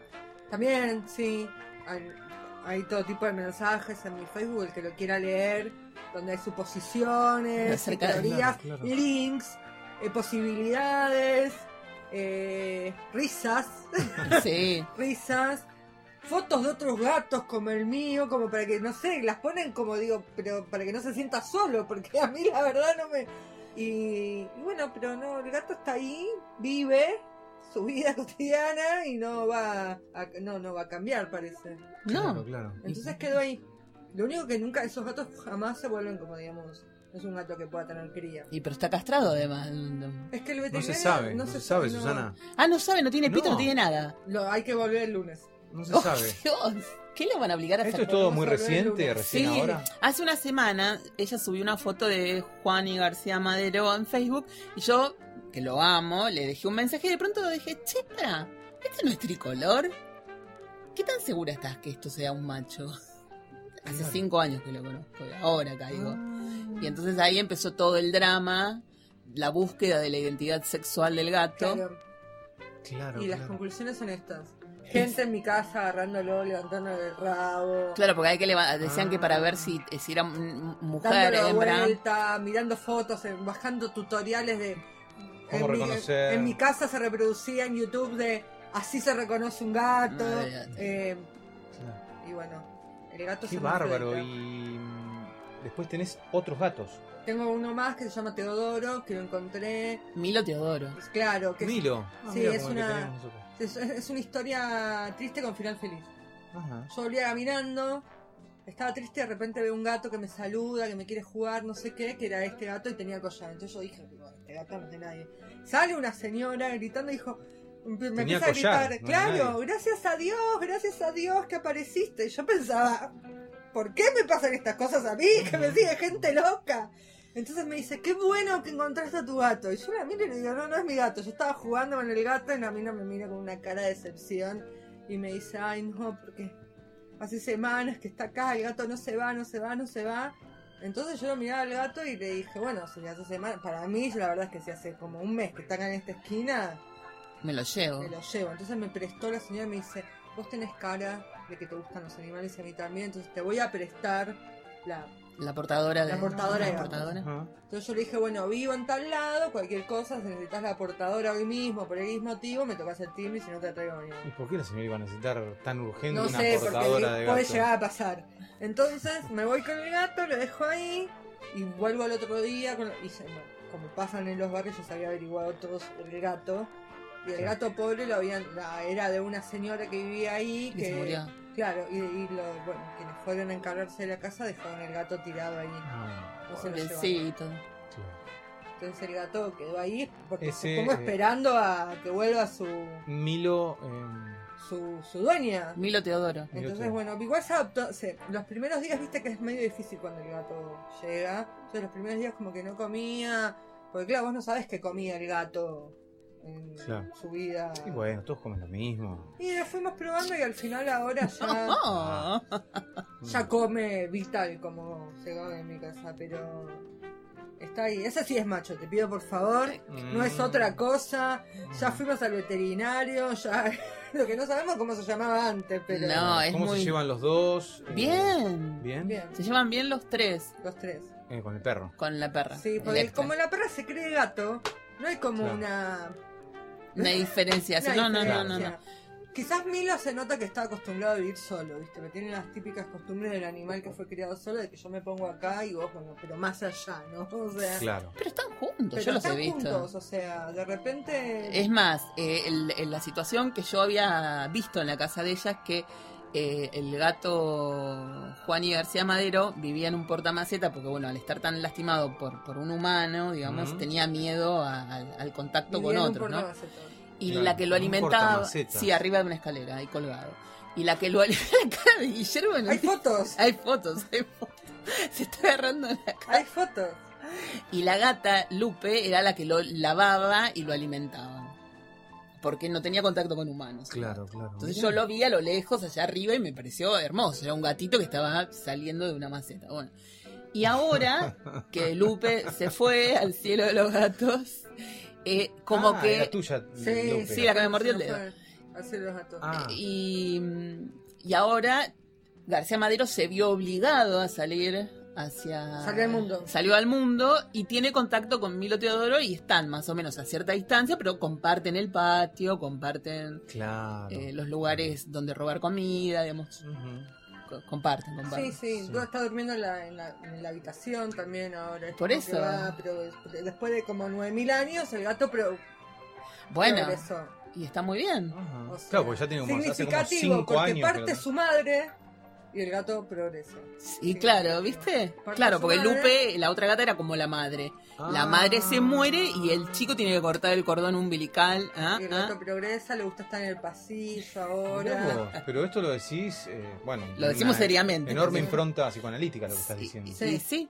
[SPEAKER 4] También, sí. Hay, hay todo tipo de mensajes en mi Facebook, el que lo quiera leer, donde hay suposiciones, teorías,
[SPEAKER 2] Claro, claro.
[SPEAKER 4] links, eh, posibilidades, eh, risas, [LAUGHS]
[SPEAKER 3] Sí.
[SPEAKER 4] risas, fotos de otros gatos como el mío, como para que, no sé, las ponen como digo, pero para que no se sienta solo, porque a mí la verdad no me... Y, y bueno, pero no, el gato está ahí, vive su vida [LAUGHS] cotidiana y no va a, no, no va a cambiar, parece.
[SPEAKER 3] No.
[SPEAKER 2] claro.
[SPEAKER 4] Entonces quedó ahí. Lo único que nunca, esos gatos jamás se vuelven como, digamos, no es un gato que pueda tener cría.
[SPEAKER 3] Y pero está castrado además.
[SPEAKER 4] Es que el
[SPEAKER 2] No se sabe, no, se sabe,
[SPEAKER 4] no-
[SPEAKER 2] Susana.
[SPEAKER 3] Ah, no sabe, no tiene pito,
[SPEAKER 2] No.
[SPEAKER 3] no, tiene nada.
[SPEAKER 4] Lo, hay que volver el lunes.
[SPEAKER 2] No se
[SPEAKER 3] Oh,
[SPEAKER 2] sabe.
[SPEAKER 3] Dios, ¿qué le van a obligar a
[SPEAKER 2] Esto
[SPEAKER 3] hacer?
[SPEAKER 2] es todo muy reciente, recién
[SPEAKER 3] Sí,
[SPEAKER 2] ahora.
[SPEAKER 3] hace una semana ella subió una foto de Juan y García Madero en Facebook y yo, que lo amo, le dejé un mensaje y de pronto dije, che, pará, ¿este no es tricolor? ¿Qué tan segura estás que esto sea un macho? [LAUGHS] Hace
[SPEAKER 2] Claro.
[SPEAKER 3] cinco años que lo conozco, ahora caigo.
[SPEAKER 2] Ah.
[SPEAKER 3] Y entonces ahí empezó todo el drama, la búsqueda de la identidad sexual del gato.
[SPEAKER 4] Claro.
[SPEAKER 2] Claro,
[SPEAKER 4] Y las conclusiones son estas. Gente en mi casa agarrándolo, levantándole el rabo,
[SPEAKER 3] Claro, porque hay que leva- decían que para ver si, si era mujer,
[SPEAKER 4] dándolo
[SPEAKER 3] hembra.
[SPEAKER 4] vuelta, mirando fotos, eh, bajando tutoriales de...
[SPEAKER 2] ¿Cómo
[SPEAKER 4] en mi-
[SPEAKER 2] reconocer?
[SPEAKER 4] en mi casa se reproducía en YouTube de así se reconoce un gato.
[SPEAKER 3] No, olvídate.
[SPEAKER 4] eh, y bueno, el gato
[SPEAKER 2] Qué
[SPEAKER 4] se me
[SPEAKER 2] bárbaro. Y mm, después tenés otros gatos.
[SPEAKER 4] Tengo uno más que se llama Teodoro, que lo encontré.
[SPEAKER 3] Milo Teodoro.
[SPEAKER 4] Es claro, que es-
[SPEAKER 2] Milo. Ah,
[SPEAKER 4] sí, es una- es, es una historia triste con final feliz.
[SPEAKER 2] Ajá.
[SPEAKER 4] Yo volvía caminando, estaba triste, de repente veo un gato que me saluda, que me quiere jugar, no sé qué, que era este gato y tenía collar. Entonces yo dije, "No, este gato no es de nadie. Sale una señora gritando y dijo, me
[SPEAKER 2] Tenía
[SPEAKER 4] empieza a gritar,
[SPEAKER 2] no
[SPEAKER 4] claro,
[SPEAKER 2] nadie".
[SPEAKER 4] gracias a Dios, gracias a Dios que apareciste. Y yo pensaba, ¿por qué me pasan estas cosas a mí? Que me sigue gente loca. Entonces me dice, qué bueno que encontraste a tu gato. Y yo la miro y le digo, no, no es mi gato. Yo estaba jugando con el gato y la mina me mira con una cara de decepción y me dice, ay no, porque hace semanas que está acá, el gato no se va, no se va, no se va. Entonces yo lo miraba al gato y le dije, bueno, si hace semanas, para mí la verdad es que si hace como un mes que está acá en esta esquina,
[SPEAKER 3] Me lo llevo.
[SPEAKER 4] me lo llevo. Entonces me prestó la señora y me dice, vos tenés cara de que te gustan los animales y a mí también, entonces te voy a prestar la...
[SPEAKER 3] La portadora de
[SPEAKER 4] La portadora de
[SPEAKER 3] la
[SPEAKER 4] gatos.
[SPEAKER 3] portadora.
[SPEAKER 2] Ajá.
[SPEAKER 4] Entonces yo le dije, bueno, vivo en tal lado, cualquier cosa, si necesitas la portadora hoy mismo, por X motivo, me tocas el timbre y si no te traigo mañana.
[SPEAKER 2] ¿Y por qué la señora iba a necesitar tan urgente
[SPEAKER 4] No
[SPEAKER 2] una
[SPEAKER 4] sé,
[SPEAKER 2] portadora
[SPEAKER 4] porque
[SPEAKER 2] de
[SPEAKER 4] puede
[SPEAKER 2] gato?
[SPEAKER 4] llegar a pasar. Entonces me voy con el gato, lo dejo ahí y vuelvo al otro día. Con, y se- bueno, como pasan en los barrios, yo sabía averiguado todo sobre el gato. Y el gato pobre lo habían, la- era de una señora que vivía ahí.
[SPEAKER 3] Y
[SPEAKER 4] Que,
[SPEAKER 3] se murió.
[SPEAKER 4] Claro, y, y lo, bueno, quienes fueron a encargarse de la casa dejaron el gato tirado ahí.
[SPEAKER 2] Ah,
[SPEAKER 4] No se lo llevaron.
[SPEAKER 3] Pobrecito.
[SPEAKER 2] sí.
[SPEAKER 4] Entonces el gato quedó ahí porque
[SPEAKER 2] Ese,
[SPEAKER 4] como
[SPEAKER 2] eh,
[SPEAKER 4] esperando a que vuelva su,
[SPEAKER 2] Milo. eh,
[SPEAKER 4] su, su dueña.
[SPEAKER 3] Milo Teodoro.
[SPEAKER 2] Milo
[SPEAKER 4] Entonces,
[SPEAKER 2] Teodoro.
[SPEAKER 4] bueno, igual se adoptó. se- los primeros días, viste que es medio difícil cuando el gato llega. Entonces, los primeros días, como que no comía. Porque, claro, vos no sabés qué comía el gato en
[SPEAKER 2] Claro.
[SPEAKER 4] su vida.
[SPEAKER 2] y bueno, todos comen lo mismo.
[SPEAKER 4] Y lo fuimos probando, y al final, ahora ya,
[SPEAKER 3] Oh. [LAUGHS]
[SPEAKER 4] ya come vital, como se come en mi casa. Pero está ahí. Ese sí es macho, te pido por favor. No es
[SPEAKER 2] Mm.
[SPEAKER 4] otra cosa. Ya fuimos al veterinario, ya. [LAUGHS] Lo que no sabemos cómo se llamaba antes, pero.
[SPEAKER 3] No, es
[SPEAKER 2] ¿Cómo
[SPEAKER 3] muy-
[SPEAKER 2] se llevan los dos? Eh,
[SPEAKER 3] Bien.
[SPEAKER 2] ¿Bien?
[SPEAKER 4] Bien,
[SPEAKER 3] Se llevan bien los tres
[SPEAKER 4] los tres.
[SPEAKER 2] Eh, con el perro.
[SPEAKER 3] con la perra.
[SPEAKER 4] Sí, porque
[SPEAKER 3] Electra.
[SPEAKER 4] como la perra se cree gato, no hay como
[SPEAKER 2] Claro.
[SPEAKER 4] una.
[SPEAKER 3] Una diferenciación.
[SPEAKER 4] una
[SPEAKER 3] No, no, no, no,
[SPEAKER 4] diferencia.
[SPEAKER 3] no.
[SPEAKER 4] Quizás Milo se nota que está acostumbrado a vivir solo, ¿viste? Me tiene las típicas costumbres del animal que fue criado solo, de que yo me pongo acá y vos, bueno, pero más allá, ¿no? [LAUGHS] O sea.
[SPEAKER 2] Claro.
[SPEAKER 3] Pero están juntos,
[SPEAKER 4] Pero
[SPEAKER 3] yo los he
[SPEAKER 4] están
[SPEAKER 3] visto.
[SPEAKER 4] juntos, o sea, de repente.
[SPEAKER 3] Es más, eh, el- el- la situación que yo había visto en la casa de ella es que eh, el gato Juan y García Madero vivía en un portamaceta porque, bueno, al estar tan lastimado por, por un humano, digamos, tenía miedo a- al, al contacto
[SPEAKER 4] vivía
[SPEAKER 3] con
[SPEAKER 4] en un
[SPEAKER 3] otro. Y
[SPEAKER 2] Claro,
[SPEAKER 3] la que lo alimentaba, sí, arriba de una escalera, ahí colgado. Y la que lo alimentaba, [LAUGHS] la cara de Guillermo, no
[SPEAKER 4] Hay fotos,
[SPEAKER 3] hay fotos, hay fotos. [LAUGHS] Se está agarrando la cara.
[SPEAKER 4] hay fotos.
[SPEAKER 3] Y la gata, Lupe, era la que lo lavaba y lo alimentaba. Porque no tenía contacto con humanos.
[SPEAKER 2] Claro, claro.
[SPEAKER 3] Entonces yo lo vi a lo lejos, allá arriba, y me pareció hermoso. Era un gatito que estaba saliendo de una maceta. Bueno. Y ahora [LAUGHS] que Lupe se fue al cielo de los gatos, eh, como
[SPEAKER 2] Ah,
[SPEAKER 3] que...
[SPEAKER 2] era tuya.
[SPEAKER 4] Sí,
[SPEAKER 2] Lupe.
[SPEAKER 3] sí, la que me mordió el dedo.
[SPEAKER 4] los gatos.
[SPEAKER 2] Ah.
[SPEAKER 3] Y, y ahora García Madero se vio obligado a salir hacia...
[SPEAKER 4] Salió al mundo.
[SPEAKER 3] Salió al mundo y tiene contacto con Milo Teodoro y están más o menos a cierta distancia, pero comparten el patio, comparten
[SPEAKER 2] Claro.
[SPEAKER 3] eh, los lugares donde robar comida, digamos, comparten,
[SPEAKER 4] Sí,
[SPEAKER 3] comparten.
[SPEAKER 4] sí,
[SPEAKER 2] Sí.
[SPEAKER 4] Duda está durmiendo en la, en, la, en la habitación también ahora. Es
[SPEAKER 3] Por eso.
[SPEAKER 4] va, pero después de como 9000 años, el gato pro,
[SPEAKER 3] Bueno,
[SPEAKER 4] progresó.
[SPEAKER 3] y está muy bien.
[SPEAKER 2] Ajá.
[SPEAKER 4] O sea,
[SPEAKER 2] claro, porque ya tiene como hace como
[SPEAKER 4] significativo,
[SPEAKER 2] 5
[SPEAKER 4] porque
[SPEAKER 2] años.
[SPEAKER 4] parte
[SPEAKER 2] lo-
[SPEAKER 4] su madre y el gato progresa.
[SPEAKER 3] Y
[SPEAKER 4] Sí,
[SPEAKER 3] claro,
[SPEAKER 4] sí.
[SPEAKER 3] ¿viste? Claro, porque
[SPEAKER 4] madre.
[SPEAKER 3] Lupe, la otra gata era como la madre. La madre se muere y el chico tiene que cortar el cordón umbilical. ¿ah?
[SPEAKER 4] Y el
[SPEAKER 3] ¿ah?
[SPEAKER 4] gato progresa, le gusta estar en el pasillo ahora.
[SPEAKER 2] vos, Pero esto lo decís, eh, bueno.
[SPEAKER 3] Lo decimos
[SPEAKER 2] una
[SPEAKER 3] seriamente,
[SPEAKER 2] Enorme
[SPEAKER 3] porque-
[SPEAKER 2] impronta psicoanalítica lo que estás diciendo.
[SPEAKER 4] Sí.
[SPEAKER 3] sí.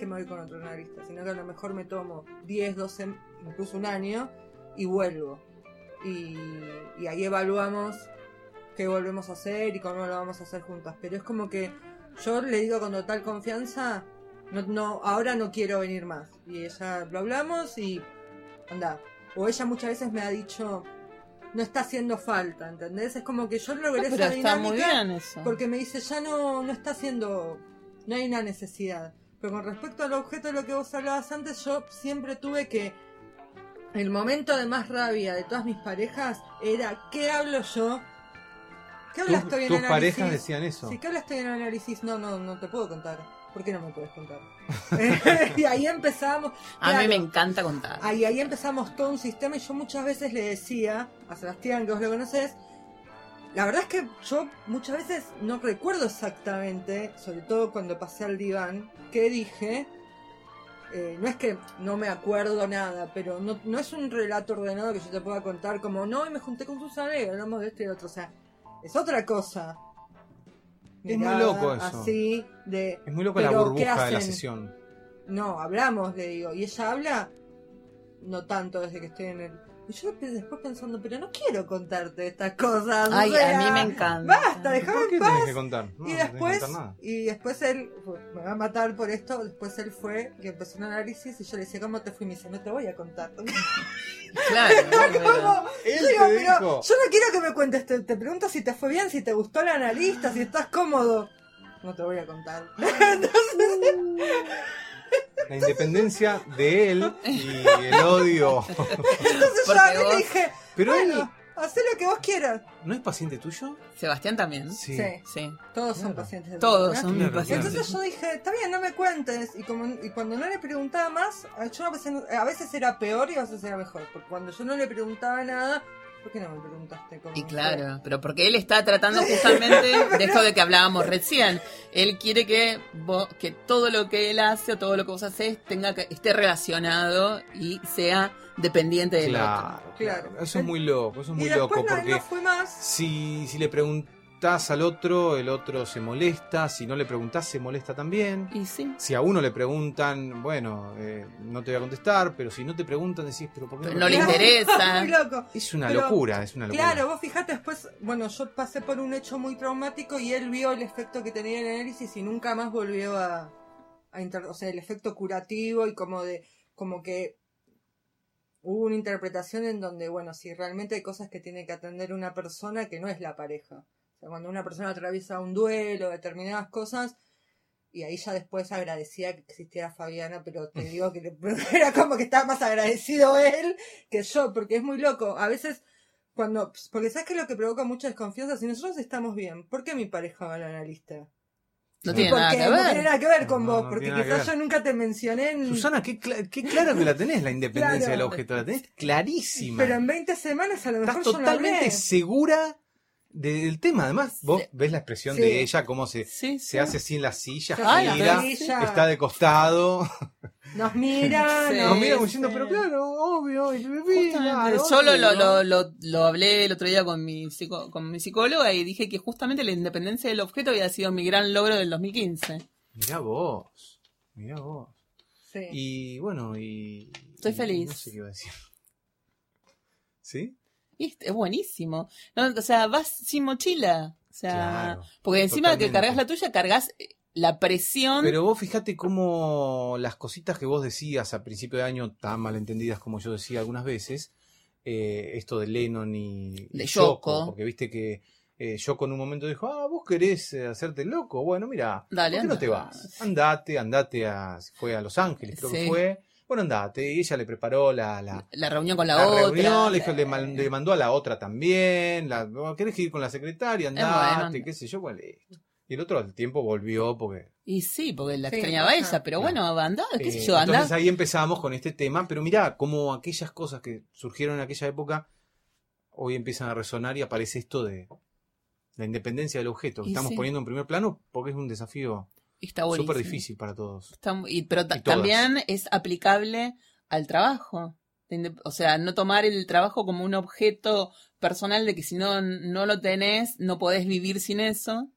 [SPEAKER 4] que me voy con otro analista, sino que a lo mejor me tomo 10, 12, incluso un año y vuelvo. Y, y ahí evaluamos qué volvemos a hacer y cómo lo vamos a hacer juntas. Pero es como que yo le digo con total confianza, no, no, ahora no quiero venir más. Y ella lo hablamos y anda. O ella muchas veces me ha dicho, no está haciendo falta, ¿entendés? Es como que yo logré
[SPEAKER 3] No, pero
[SPEAKER 4] esa
[SPEAKER 3] está muy bien eso.
[SPEAKER 4] porque me dice, ya no, no está haciendo, no hay una necesidad. Pero con respecto al objeto de lo que vos hablabas antes, yo siempre tuve que, el momento de más rabia de todas mis parejas era, ¿qué hablo yo? ¿Qué hablas
[SPEAKER 2] Tus-
[SPEAKER 4] estoy en
[SPEAKER 2] tus
[SPEAKER 4] análisis?
[SPEAKER 2] parejas decían eso.
[SPEAKER 4] Sí, ¿qué hablas estoy en análisis? No, no, no te puedo contar. ¿Por qué no me puedes contar? [LAUGHS] [LAUGHS] y ahí empezamos.
[SPEAKER 3] A mí me encanta contar.
[SPEAKER 4] Ahí, ahí empezamos todo un sistema y yo muchas veces le decía a Sebastián, que vos lo conocés, la verdad es que yo muchas veces no recuerdo exactamente, sobre todo cuando pasé al diván, qué dije. Eh, no es que no me acuerdo nada, pero no, no es un relato ordenado que yo te pueda contar como, no, y me junté con Susana y hablamos de esto y de otro. O sea, es otra cosa.
[SPEAKER 2] Es muy loco eso.
[SPEAKER 4] Así, de...
[SPEAKER 2] Es muy loco la
[SPEAKER 4] pero, ¿qué
[SPEAKER 2] burbuja de la sesión.
[SPEAKER 4] No, hablamos, le digo. Y ella habla, no tanto desde que estoy en el. Y yo después pensando, pero no quiero contarte estas cosas. o
[SPEAKER 3] Ay,
[SPEAKER 4] sea,
[SPEAKER 3] a mí me encanta.
[SPEAKER 4] Basta, déjame
[SPEAKER 2] ¿Por qué
[SPEAKER 4] en paz.
[SPEAKER 2] que contar? No,
[SPEAKER 4] y
[SPEAKER 2] no
[SPEAKER 4] después,
[SPEAKER 2] contar nada.
[SPEAKER 4] y después él, me va a matar por esto, después él fue, que empezó un análisis y yo le decía, ¿cómo te fui? Y me dice, no te voy a contar. [LAUGHS]
[SPEAKER 3] Claro, [LAUGHS]
[SPEAKER 4] Como,
[SPEAKER 2] Él
[SPEAKER 4] yo digo,
[SPEAKER 2] te
[SPEAKER 4] pero
[SPEAKER 2] dijo.
[SPEAKER 4] yo no quiero que me cuentes, te, te pregunto si te fue bien, si te gustó el analista, si estás cómodo. No te voy a contar. [LAUGHS]
[SPEAKER 2] La independencia de él y el odio.
[SPEAKER 4] Entonces yo a mí
[SPEAKER 3] vos-
[SPEAKER 4] le dije,
[SPEAKER 2] Pero él
[SPEAKER 4] bueno, haz lo que vos quieras.
[SPEAKER 2] no es paciente tuyo.
[SPEAKER 3] Sebastián también.
[SPEAKER 2] Sí.
[SPEAKER 4] Sí,
[SPEAKER 3] Sí.
[SPEAKER 4] todos son pacientes de
[SPEAKER 3] Todos son
[SPEAKER 2] Claro,
[SPEAKER 3] pacientes.
[SPEAKER 4] Entonces yo dije, está bien, no me cuentes. Y como y cuando no le preguntaba más, yo a veces, a veces era peor y a veces era mejor. Porque cuando yo no le preguntaba nada, ¿por qué no me preguntaste cómo
[SPEAKER 3] Y
[SPEAKER 4] fue?
[SPEAKER 3] claro, pero porque él está tratando justamente [LAUGHS] de esto de que hablábamos recién. Él quiere que vos, que todo lo que él hace o todo lo que vos haces tenga que esté relacionado y sea dependiente del otro.
[SPEAKER 2] Claro. Eso es muy loco, eso es muy loco
[SPEAKER 4] no,
[SPEAKER 2] porque
[SPEAKER 4] no fue más.
[SPEAKER 2] si, si le preguntás al otro, el otro se molesta, si no le preguntás se molesta también.
[SPEAKER 3] Y sí,
[SPEAKER 2] Si a uno le preguntan, bueno, eh, no te voy a contestar, pero si no te preguntan decís, pero ¿por qué
[SPEAKER 3] Pero no le interesa. [LAUGHS]
[SPEAKER 4] Loco.
[SPEAKER 2] Es una
[SPEAKER 4] Pero,
[SPEAKER 2] locura, es una locura.
[SPEAKER 4] Claro, vos fijate después, bueno, yo pasé por un hecho muy traumático y él vio el efecto que tenía el análisis y nunca más volvió a, a inter- o sea, el efecto curativo y como de, como que hubo una interpretación en donde, bueno, si realmente hay cosas que tiene que atender una persona que no es la pareja. Sea, cuando una persona atraviesa un duelo, determinadas cosas, y ahí ya después agradecía que existiera Fabiana, pero te digo que [LAUGHS] era como que estaba más agradecido él que yo, porque es muy loco. A veces, cuando, porque sabes que lo que provoca mucha desconfianza, si nosotros estamos bien, ¿por qué mi pareja va al analista?
[SPEAKER 3] no tiene
[SPEAKER 4] porque
[SPEAKER 3] nada que
[SPEAKER 4] no tiene
[SPEAKER 3] ver.
[SPEAKER 4] nada que ver con
[SPEAKER 2] No,
[SPEAKER 4] vos,
[SPEAKER 2] no
[SPEAKER 4] porque quizás
[SPEAKER 2] ver.
[SPEAKER 4] yo nunca te mencioné en...
[SPEAKER 2] Susana, qué, cla- qué claro que la tenés, la independencia
[SPEAKER 4] Claro.
[SPEAKER 2] del objeto, la tenés clarísima.
[SPEAKER 4] Pero en 20 semanas a lo mejor
[SPEAKER 2] Estás
[SPEAKER 4] yo no
[SPEAKER 2] totalmente
[SPEAKER 4] hablé.
[SPEAKER 2] segura del tema. Además, vos
[SPEAKER 3] Sí.
[SPEAKER 2] ves la expresión
[SPEAKER 4] Sí.
[SPEAKER 2] de ella, cómo se,
[SPEAKER 3] Sí,
[SPEAKER 2] se hace así en la silla,
[SPEAKER 3] Ay,
[SPEAKER 2] gira, está de costado.
[SPEAKER 4] Nos mira, [LAUGHS]
[SPEAKER 3] Sí.
[SPEAKER 4] nos
[SPEAKER 2] mira como diciendo, pero claro, obvio, y bebé, claro,
[SPEAKER 3] yo lo, lo,
[SPEAKER 2] obvio".
[SPEAKER 3] lo, lo- lo hablé el otro día con mi, psico- con mi psicóloga y dije que justamente la independencia del objeto había sido mi gran logro del 2015.
[SPEAKER 2] Mirá vos, mirá vos.
[SPEAKER 4] Sí.
[SPEAKER 2] Y bueno, y...
[SPEAKER 3] Estoy
[SPEAKER 2] y
[SPEAKER 3] feliz.
[SPEAKER 2] No sé qué iba a decir. ¿Sí?
[SPEAKER 3] Es, es buenísimo. No, o sea, vas sin mochila. O sea,
[SPEAKER 2] Claro,
[SPEAKER 3] porque encima de que cargas la tuya, cargas eh, la presión.
[SPEAKER 2] Pero vos fíjate cómo las cositas que vos decías a principio de año, tan malentendidas como yo decía algunas veces, eh, esto de Lennon y,
[SPEAKER 3] De
[SPEAKER 2] Yoko, porque viste que eh, Yoko en un momento dijo, ah, vos querés eh, hacerte loco, bueno, mira, ¿por qué no te vas? Andate, andate a, fue a Los Ángeles, creo que fue, bueno, andate, y ella le preparó la, la,
[SPEAKER 3] la reunión con la,
[SPEAKER 2] la
[SPEAKER 3] otra.
[SPEAKER 2] reunión, le, dijo, le, man- le mandó a la otra también, la, ¿querés ir con la secretaria?
[SPEAKER 3] bueno,
[SPEAKER 2] Andate,
[SPEAKER 3] anda.
[SPEAKER 2] qué sé yo, cuál es. Y el otro al tiempo volvió porque
[SPEAKER 3] Y sí, porque la
[SPEAKER 4] Sí,
[SPEAKER 3] extrañaba ella. Pero bueno, anda, qué sé
[SPEAKER 2] eh,
[SPEAKER 3] yo, anda.
[SPEAKER 2] Entonces ahí empezamos con este tema, pero mirá, como aquellas cosas que surgieron en aquella época, hoy empiezan a resonar y aparece esto de la independencia del objeto. que estamos
[SPEAKER 3] sí.
[SPEAKER 2] poniendo en primer plano porque es un desafío
[SPEAKER 3] Está buenísimo.
[SPEAKER 2] súper difícil para todos.
[SPEAKER 3] Está y- pero ta-
[SPEAKER 2] Y
[SPEAKER 3] también es aplicable al trabajo. O sea, no tomar el trabajo como un objeto personal de que si no, no lo tenés, no podés vivir sin eso.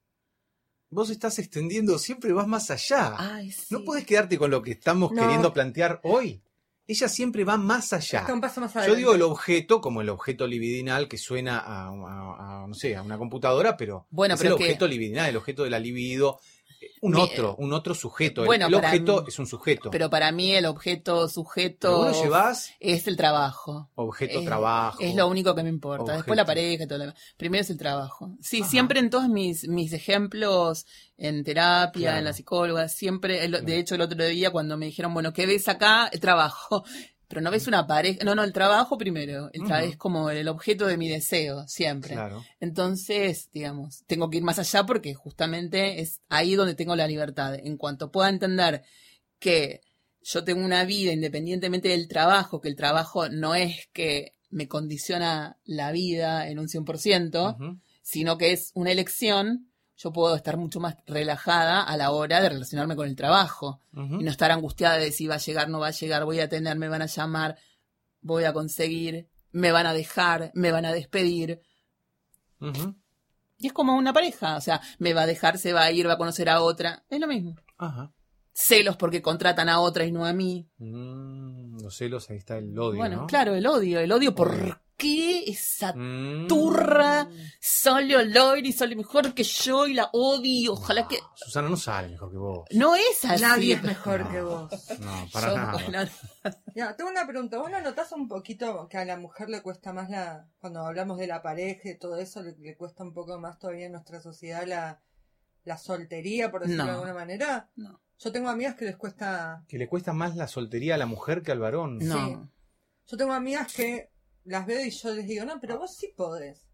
[SPEAKER 2] Vos estás extendiendo, siempre vas más allá.
[SPEAKER 3] Ay, sí.
[SPEAKER 2] No podés quedarte con lo que estamos
[SPEAKER 4] No.
[SPEAKER 2] queriendo plantear hoy. Ella siempre va más allá.
[SPEAKER 4] Está un paso más
[SPEAKER 2] Yo digo el objeto como el objeto libidinal que suena a, a- a, no sé, a una computadora, pero
[SPEAKER 3] Bueno,
[SPEAKER 2] es
[SPEAKER 3] pero
[SPEAKER 2] el
[SPEAKER 3] que-
[SPEAKER 2] objeto libidinal, el objeto de la libido, un otro, un otro sujeto. El-
[SPEAKER 3] Bueno,
[SPEAKER 2] el, objeto
[SPEAKER 3] mí-
[SPEAKER 2] es un sujeto.
[SPEAKER 3] Pero para mí el objeto sujeto
[SPEAKER 2] lo llevás
[SPEAKER 3] es el trabajo.
[SPEAKER 2] objeto
[SPEAKER 3] Es-
[SPEAKER 2] trabajo.
[SPEAKER 3] Es lo único que me importa. Después la pareja y todo lo demás. Primero es el trabajo. Sí,
[SPEAKER 2] Ajá.
[SPEAKER 3] siempre en todos mis, mis ejemplos en terapia,
[SPEAKER 2] Claro.
[SPEAKER 3] en la psicóloga, siempre, el- de hecho el otro día cuando me dijeron, bueno, ¿qué ves acá? El [LAUGHS] trabajo. Pero no ves una pareja, no, no, el trabajo primero. El tra-
[SPEAKER 2] Ujú.
[SPEAKER 3] Es como el objeto de mi deseo, siempre.
[SPEAKER 2] Claro.
[SPEAKER 3] Entonces, digamos, tengo que ir más allá porque justamente es ahí donde tengo la libertad. En cuanto pueda entender que yo tengo una vida independientemente del trabajo, que el trabajo no es que me condiciona la vida en un 100%,
[SPEAKER 2] Ujú.
[SPEAKER 3] sino que es una elección, yo puedo estar mucho más relajada a la hora de relacionarme con el trabajo y no estar angustiada de si va a llegar, no va a llegar, voy a tener, me van a llamar, voy a conseguir, me van a dejar, me van a despedir. Y es como una pareja, o sea, me va a dejar, se va a ir, va a conocer a otra. Es lo mismo.
[SPEAKER 2] Ajá.
[SPEAKER 3] Celos porque contratan a otra y no a mí.
[SPEAKER 2] Mm, Los celos, ahí está el odio,
[SPEAKER 3] bueno,
[SPEAKER 2] ¿no?
[SPEAKER 3] claro, el odio, el odio, ¿por
[SPEAKER 2] Odio.
[SPEAKER 3] qué esa
[SPEAKER 2] Mm.
[SPEAKER 3] turra sale Loiri y sale mejor que yo y la odio? Ojalá que...
[SPEAKER 2] Susana no sale mejor que vos.
[SPEAKER 3] No es así.
[SPEAKER 4] Nadie es mejor
[SPEAKER 2] No.
[SPEAKER 4] que vos.
[SPEAKER 2] No, para
[SPEAKER 3] Yo,
[SPEAKER 2] nada.
[SPEAKER 3] bueno,
[SPEAKER 4] Ya, tengo una pregunta. ¿Vos no notás un poquito que a la mujer le cuesta más la. Cuando hablamos de la pareja y todo eso, le, le cuesta un poco más todavía en nuestra sociedad la, la soltería, por decirlo
[SPEAKER 3] No.
[SPEAKER 4] de alguna manera?
[SPEAKER 3] no.
[SPEAKER 4] Yo tengo amigas que les cuesta.
[SPEAKER 2] Que le cuesta más la soltería a la mujer que al varón.
[SPEAKER 3] No.
[SPEAKER 4] Sí. Yo tengo amigas que las veo y yo les digo, no, pero vos sí podés.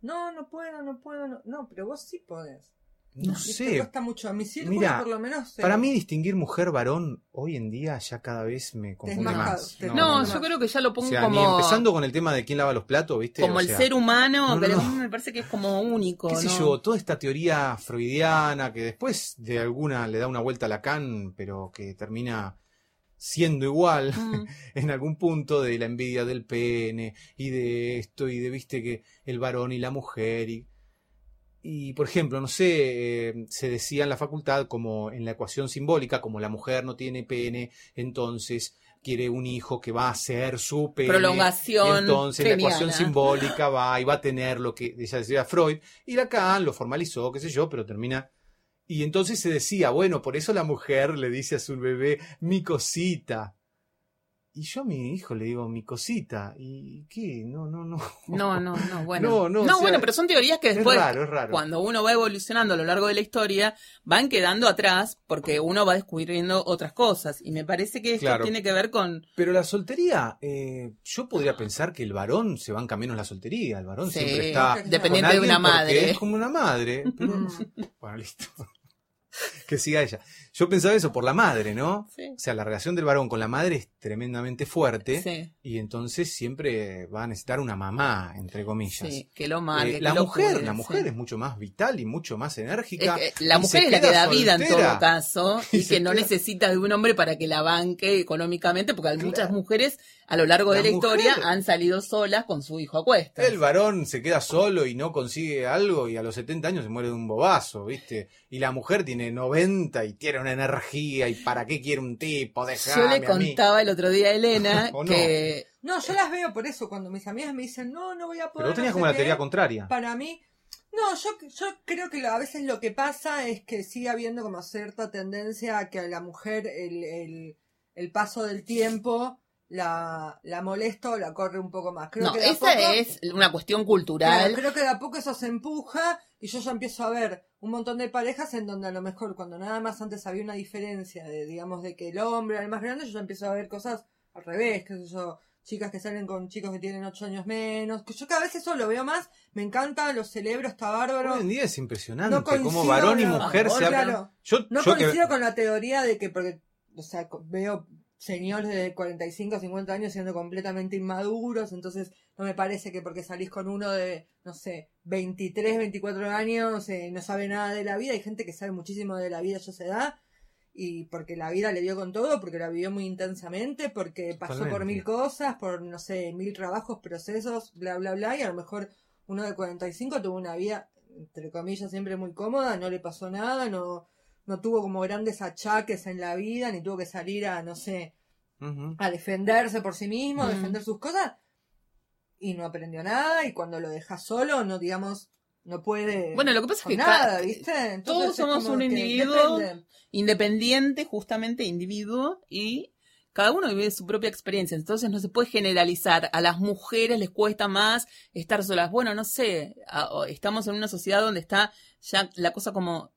[SPEAKER 4] No, no puedo, no puedo, no, no pero vos sí podés.
[SPEAKER 2] No sé.
[SPEAKER 4] cuesta mucho. A mi círculo,
[SPEAKER 2] Mira,
[SPEAKER 4] por lo menos. eh,
[SPEAKER 2] Para mí distinguir mujer-varón hoy en día ya cada vez me confunde
[SPEAKER 4] más
[SPEAKER 3] No,
[SPEAKER 4] no,
[SPEAKER 3] yo creo que ya lo
[SPEAKER 2] O
[SPEAKER 3] pongo
[SPEAKER 2] sea,
[SPEAKER 3] como...
[SPEAKER 2] ni empezando con el tema de quién lava los platos, ¿viste?
[SPEAKER 3] como
[SPEAKER 2] O
[SPEAKER 3] el ser humano,
[SPEAKER 2] no, no,
[SPEAKER 3] pero
[SPEAKER 2] no.
[SPEAKER 3] a [LAUGHS] mí me parece que es como único,
[SPEAKER 2] qué yo, toda esta teoría freudiana que después de alguna le da una vuelta a Lacan, pero que termina siendo igual
[SPEAKER 3] Mm. [LAUGHS]
[SPEAKER 2] en algún punto de la envidia del pene y de esto y de viste que el varón y la mujer y y por ejemplo, no sé, eh, se decía en la facultad como en la ecuación simbólica, como la mujer no tiene pene, entonces quiere un hijo que va a ser su pene.
[SPEAKER 3] Prolongación
[SPEAKER 2] Entonces la ecuación simbólica va y va a tener lo que ella decía Freud. Y Lacan lo formalizó, qué sé yo, pero termina. Y entonces se decía, bueno, por eso la mujer le dice a su bebé, mi cosita. Y yo a mi hijo le digo, mi cosita. ¿Y qué? No, no, no.
[SPEAKER 3] No, no, no, [LAUGHS] bueno.
[SPEAKER 2] No, no, o sea,
[SPEAKER 3] bueno, pero son teorías que
[SPEAKER 2] Es
[SPEAKER 3] después,
[SPEAKER 2] raro, es raro.
[SPEAKER 3] cuando uno va evolucionando a lo largo de la historia, van quedando atrás porque uno va descubriendo otras cosas. Y me parece que esto
[SPEAKER 2] Claro.
[SPEAKER 3] tiene que ver con...
[SPEAKER 2] Pero la soltería, eh, yo podría pensar que el varón se banca menos la soltería. El varón
[SPEAKER 3] Sí,
[SPEAKER 2] siempre está
[SPEAKER 3] dependiente de una madre.
[SPEAKER 2] Es como una madre. pero- [LAUGHS] bueno, listo. [LAUGHS] que siga ella. Yo pensaba eso por la madre, ¿no?
[SPEAKER 3] Sí.
[SPEAKER 2] O sea, la relación del varón con la madre es tremendamente fuerte
[SPEAKER 3] Sí,
[SPEAKER 2] y entonces siempre va a necesitar una mamá, entre comillas.
[SPEAKER 3] sí, que lo marque.
[SPEAKER 2] Eh,
[SPEAKER 3] que
[SPEAKER 2] la
[SPEAKER 3] lo
[SPEAKER 2] mujer,
[SPEAKER 3] cuide,
[SPEAKER 2] la mujer es mucho más vital y mucho más enérgica.
[SPEAKER 3] Es que la mujer es la que da vida en todo caso [LAUGHS]
[SPEAKER 2] Y
[SPEAKER 3] que no
[SPEAKER 2] queda-
[SPEAKER 3] necesita de un hombre para que la banque económicamente, porque hay muchas mujeres a lo largo de
[SPEAKER 2] La
[SPEAKER 3] historia han salido solas con su hijo a cuestas.
[SPEAKER 2] El varón se queda solo y no consigue algo y a los 70 años se muere de un bobazo, ¿viste? Y la mujer tiene 90 y tiene una energía y ¿para qué quiere un tipo?
[SPEAKER 3] Yo
[SPEAKER 2] Dejame
[SPEAKER 3] le
[SPEAKER 2] a mí.
[SPEAKER 3] contaba el otro día a Elena [LAUGHS]
[SPEAKER 2] ¿O no?
[SPEAKER 3] que
[SPEAKER 4] No, yo las veo por eso. Cuando mis amigas me dicen, no, no voy a poder.
[SPEAKER 2] Pero tenías como la
[SPEAKER 4] qué",
[SPEAKER 2] teoría contraria.
[SPEAKER 4] Para mí, no, yo, yo creo que a veces lo que pasa es que sigue habiendo como cierta tendencia a que a la mujer el, el, el paso del tiempo la, la molesta o la corre un poco más. Creo
[SPEAKER 3] no,
[SPEAKER 4] que de a
[SPEAKER 3] esa
[SPEAKER 4] poco-
[SPEAKER 3] es una cuestión cultural.
[SPEAKER 4] creo que de a poco eso se empuja y yo ya empiezo a ver un montón de parejas en donde a lo mejor cuando nada más antes había una diferencia de, digamos, de que el hombre era el más grande, yo ya empiezo a ver cosas al revés, qué sé yo, chicas que salen con chicos que tienen ocho años menos, que yo cada vez eso lo veo más, me encanta, lo celebro, está bárbaro.
[SPEAKER 2] Hoy en día es impresionante
[SPEAKER 4] No
[SPEAKER 2] cómo varón y
[SPEAKER 4] no,
[SPEAKER 2] mujer se
[SPEAKER 4] claro.
[SPEAKER 2] hablan. Yo,
[SPEAKER 4] No
[SPEAKER 2] yo que-
[SPEAKER 4] coincido con la teoría de que, porque, o sea, veo señores de 45 50 años siendo completamente inmaduros, entonces no me parece que porque salís con uno de, no sé, 23, 24 años, eh, no sabe nada de la vida, hay gente que sabe muchísimo de la vida ya se da, y porque la vida le dio con todo, porque la vivió muy intensamente, porque pasó por mil cosas, por, no sé, mil trabajos, procesos, bla, bla, bla, y a lo mejor uno de 45 tuvo una vida, entre comillas, siempre muy cómoda, no le pasó nada, no, no tuvo como grandes achaques en la vida, ni tuvo que salir a, no sé, a defenderse por sí mismo, a defender sus cosas, y no aprendió nada, y cuando lo dejas solo, no, digamos, no puede
[SPEAKER 3] Bueno, lo que pasa es que
[SPEAKER 4] nada, ¿viste? Entonces
[SPEAKER 3] todos somos un individuo
[SPEAKER 4] depende.
[SPEAKER 3] independiente, justamente individuo, y cada uno vive su propia experiencia. Entonces no se puede generalizar. A las mujeres les cuesta más estar solas. Bueno, no sé, estamos en una sociedad donde está ya la cosa como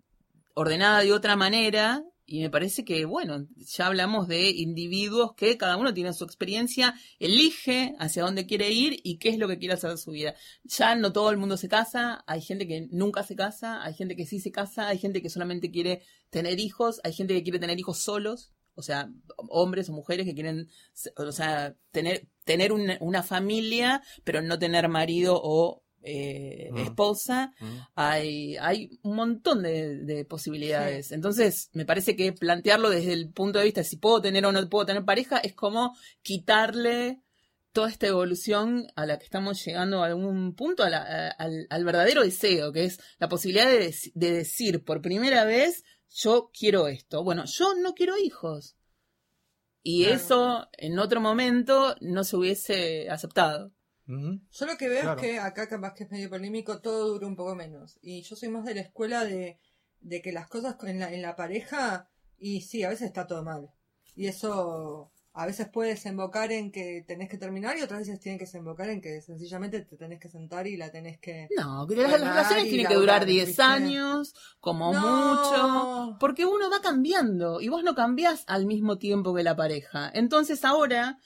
[SPEAKER 3] ordenada de otra manera. Y me parece que, bueno, ya hablamos de individuos que cada uno tiene su experiencia, elige hacia dónde quiere ir y qué es lo que quiere hacer de su vida. Ya no todo el mundo se casa, hay gente que nunca se casa, hay gente que sí se casa, hay gente que solamente quiere tener hijos, hay gente que quiere tener hijos solos, o sea, hombres o mujeres que quieren, o sea, tener, tener una, una familia, pero no tener marido o eh,
[SPEAKER 2] Mm.
[SPEAKER 3] esposa.
[SPEAKER 2] Mm.
[SPEAKER 3] Hay, hay un montón de, de posibilidades. Entonces, me parece que plantearlo desde el punto de vista de si puedo tener o no puedo tener pareja es como quitarle toda esta evolución a la que estamos llegando a algún punto, a la- a- al, al verdadero deseo, que es la posibilidad de, dec- de decir por primera vez, yo quiero esto. Bueno, yo no quiero hijos. y
[SPEAKER 4] Claro.
[SPEAKER 3] eso en otro momento no se hubiese aceptado.
[SPEAKER 2] Ujú.
[SPEAKER 4] Yo lo que veo
[SPEAKER 2] Claro.
[SPEAKER 4] es que acá capaz que es medio polémico, todo dura un poco menos. Y yo soy más de la escuela de, de que las cosas en la, en la pareja, y sí, a veces está todo mal. Y eso a veces puede desembocar en que tenés que terminar y otras veces tiene que desembocar en que sencillamente te tenés que sentar y la tenés que...
[SPEAKER 3] No, que las, relaciones tienen que durar 10
[SPEAKER 4] ¿viste?
[SPEAKER 3] años, como
[SPEAKER 4] No.
[SPEAKER 3] mucho, porque uno va cambiando y vos no cambiás al mismo tiempo que la pareja. Entonces ahora,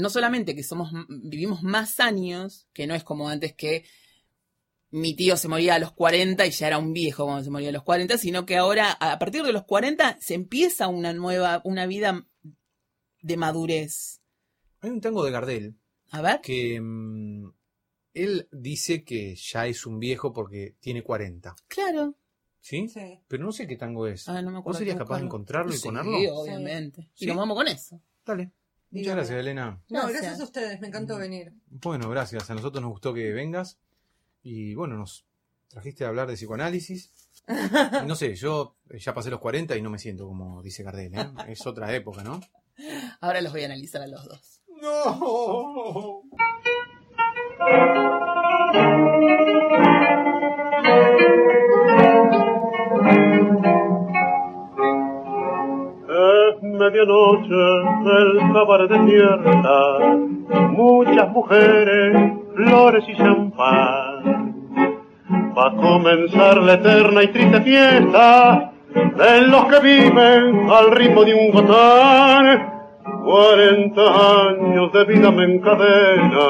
[SPEAKER 3] no solamente que somos vivimos más años, que no es como antes que mi tío se moría a los 40 y ya era un viejo cuando se moría a los 40, sino que ahora a partir de los 40 se empieza una nueva, una vida de madurez.
[SPEAKER 2] Hay un tango de Gardel
[SPEAKER 3] A ver.
[SPEAKER 2] que mm, él dice que ya es un viejo porque tiene 40.
[SPEAKER 3] Claro.
[SPEAKER 2] ¿Sí?
[SPEAKER 4] Sí.
[SPEAKER 2] Pero no sé qué tango es.
[SPEAKER 3] Ah, no me acuerdo.
[SPEAKER 2] ¿Vos serías capaz de encontrarlo y
[SPEAKER 3] Sí,
[SPEAKER 2] ponerlo?
[SPEAKER 3] obviamente. Y
[SPEAKER 2] ¿Sí?
[SPEAKER 3] nos vamos con eso.
[SPEAKER 2] Dale. Muchas
[SPEAKER 4] Dígame.
[SPEAKER 2] gracias, Elena.
[SPEAKER 4] No,
[SPEAKER 3] Gracias.
[SPEAKER 4] gracias a ustedes, me encantó venir.
[SPEAKER 2] Bueno, gracias. A nosotros nos gustó que vengas. Y bueno, nos trajiste a hablar de psicoanálisis. [LAUGHS] No sé, yo ya pasé los 40 y no me siento como dice Gardel. ¿eh? Es otra época, ¿no?
[SPEAKER 3] Ahora los voy a analizar a los dos.
[SPEAKER 2] No.
[SPEAKER 7] Medianoche, el cabaret despierta, muchas mujeres, flores y champán. Va a comenzar la eterna y triste fiesta de los que viven al ritmo de un gotán. Cuarenta años de vida me encadena,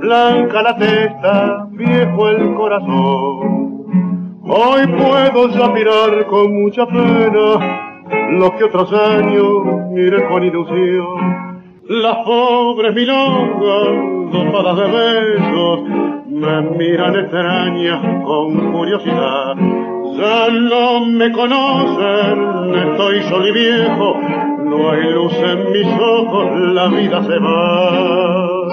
[SPEAKER 7] blanca la testa, viejo el corazón. Hoy puedo ya mirar con mucha pena lo que otros años miré con ilusión. Las pobres milongas, dotadas de besos, me miran extrañas con curiosidad. Ya no me conocen, estoy solo y viejo, no hay luz en mis ojos, la vida se va.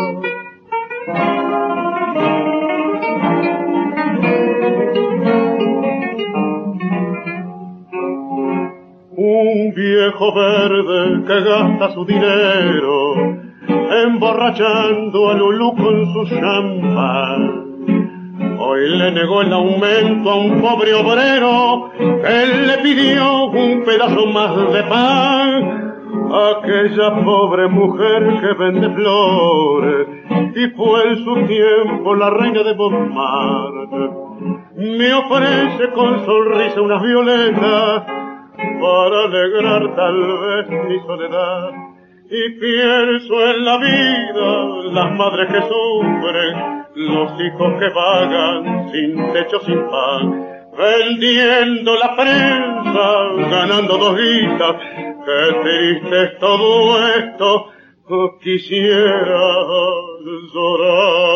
[SPEAKER 7] Un viejo verde que gasta su dinero emborrachando a Lulú con su champán. Hoy le negó el aumento a un pobre obrero que le pidió un pedazo más de pan. Aquella pobre mujer que vende flores y fue en su tiempo la reina de Montmartre. Me ofrece con sonrisa unas violetas para alegrar tal vez mi soledad. Y pienso en la vida, las madres que sufren, los hijos que vagan sin techo, sin pan, vendiendo la prensa, ganando dos guitas. Qué triste es todo esto, quisiera llorar.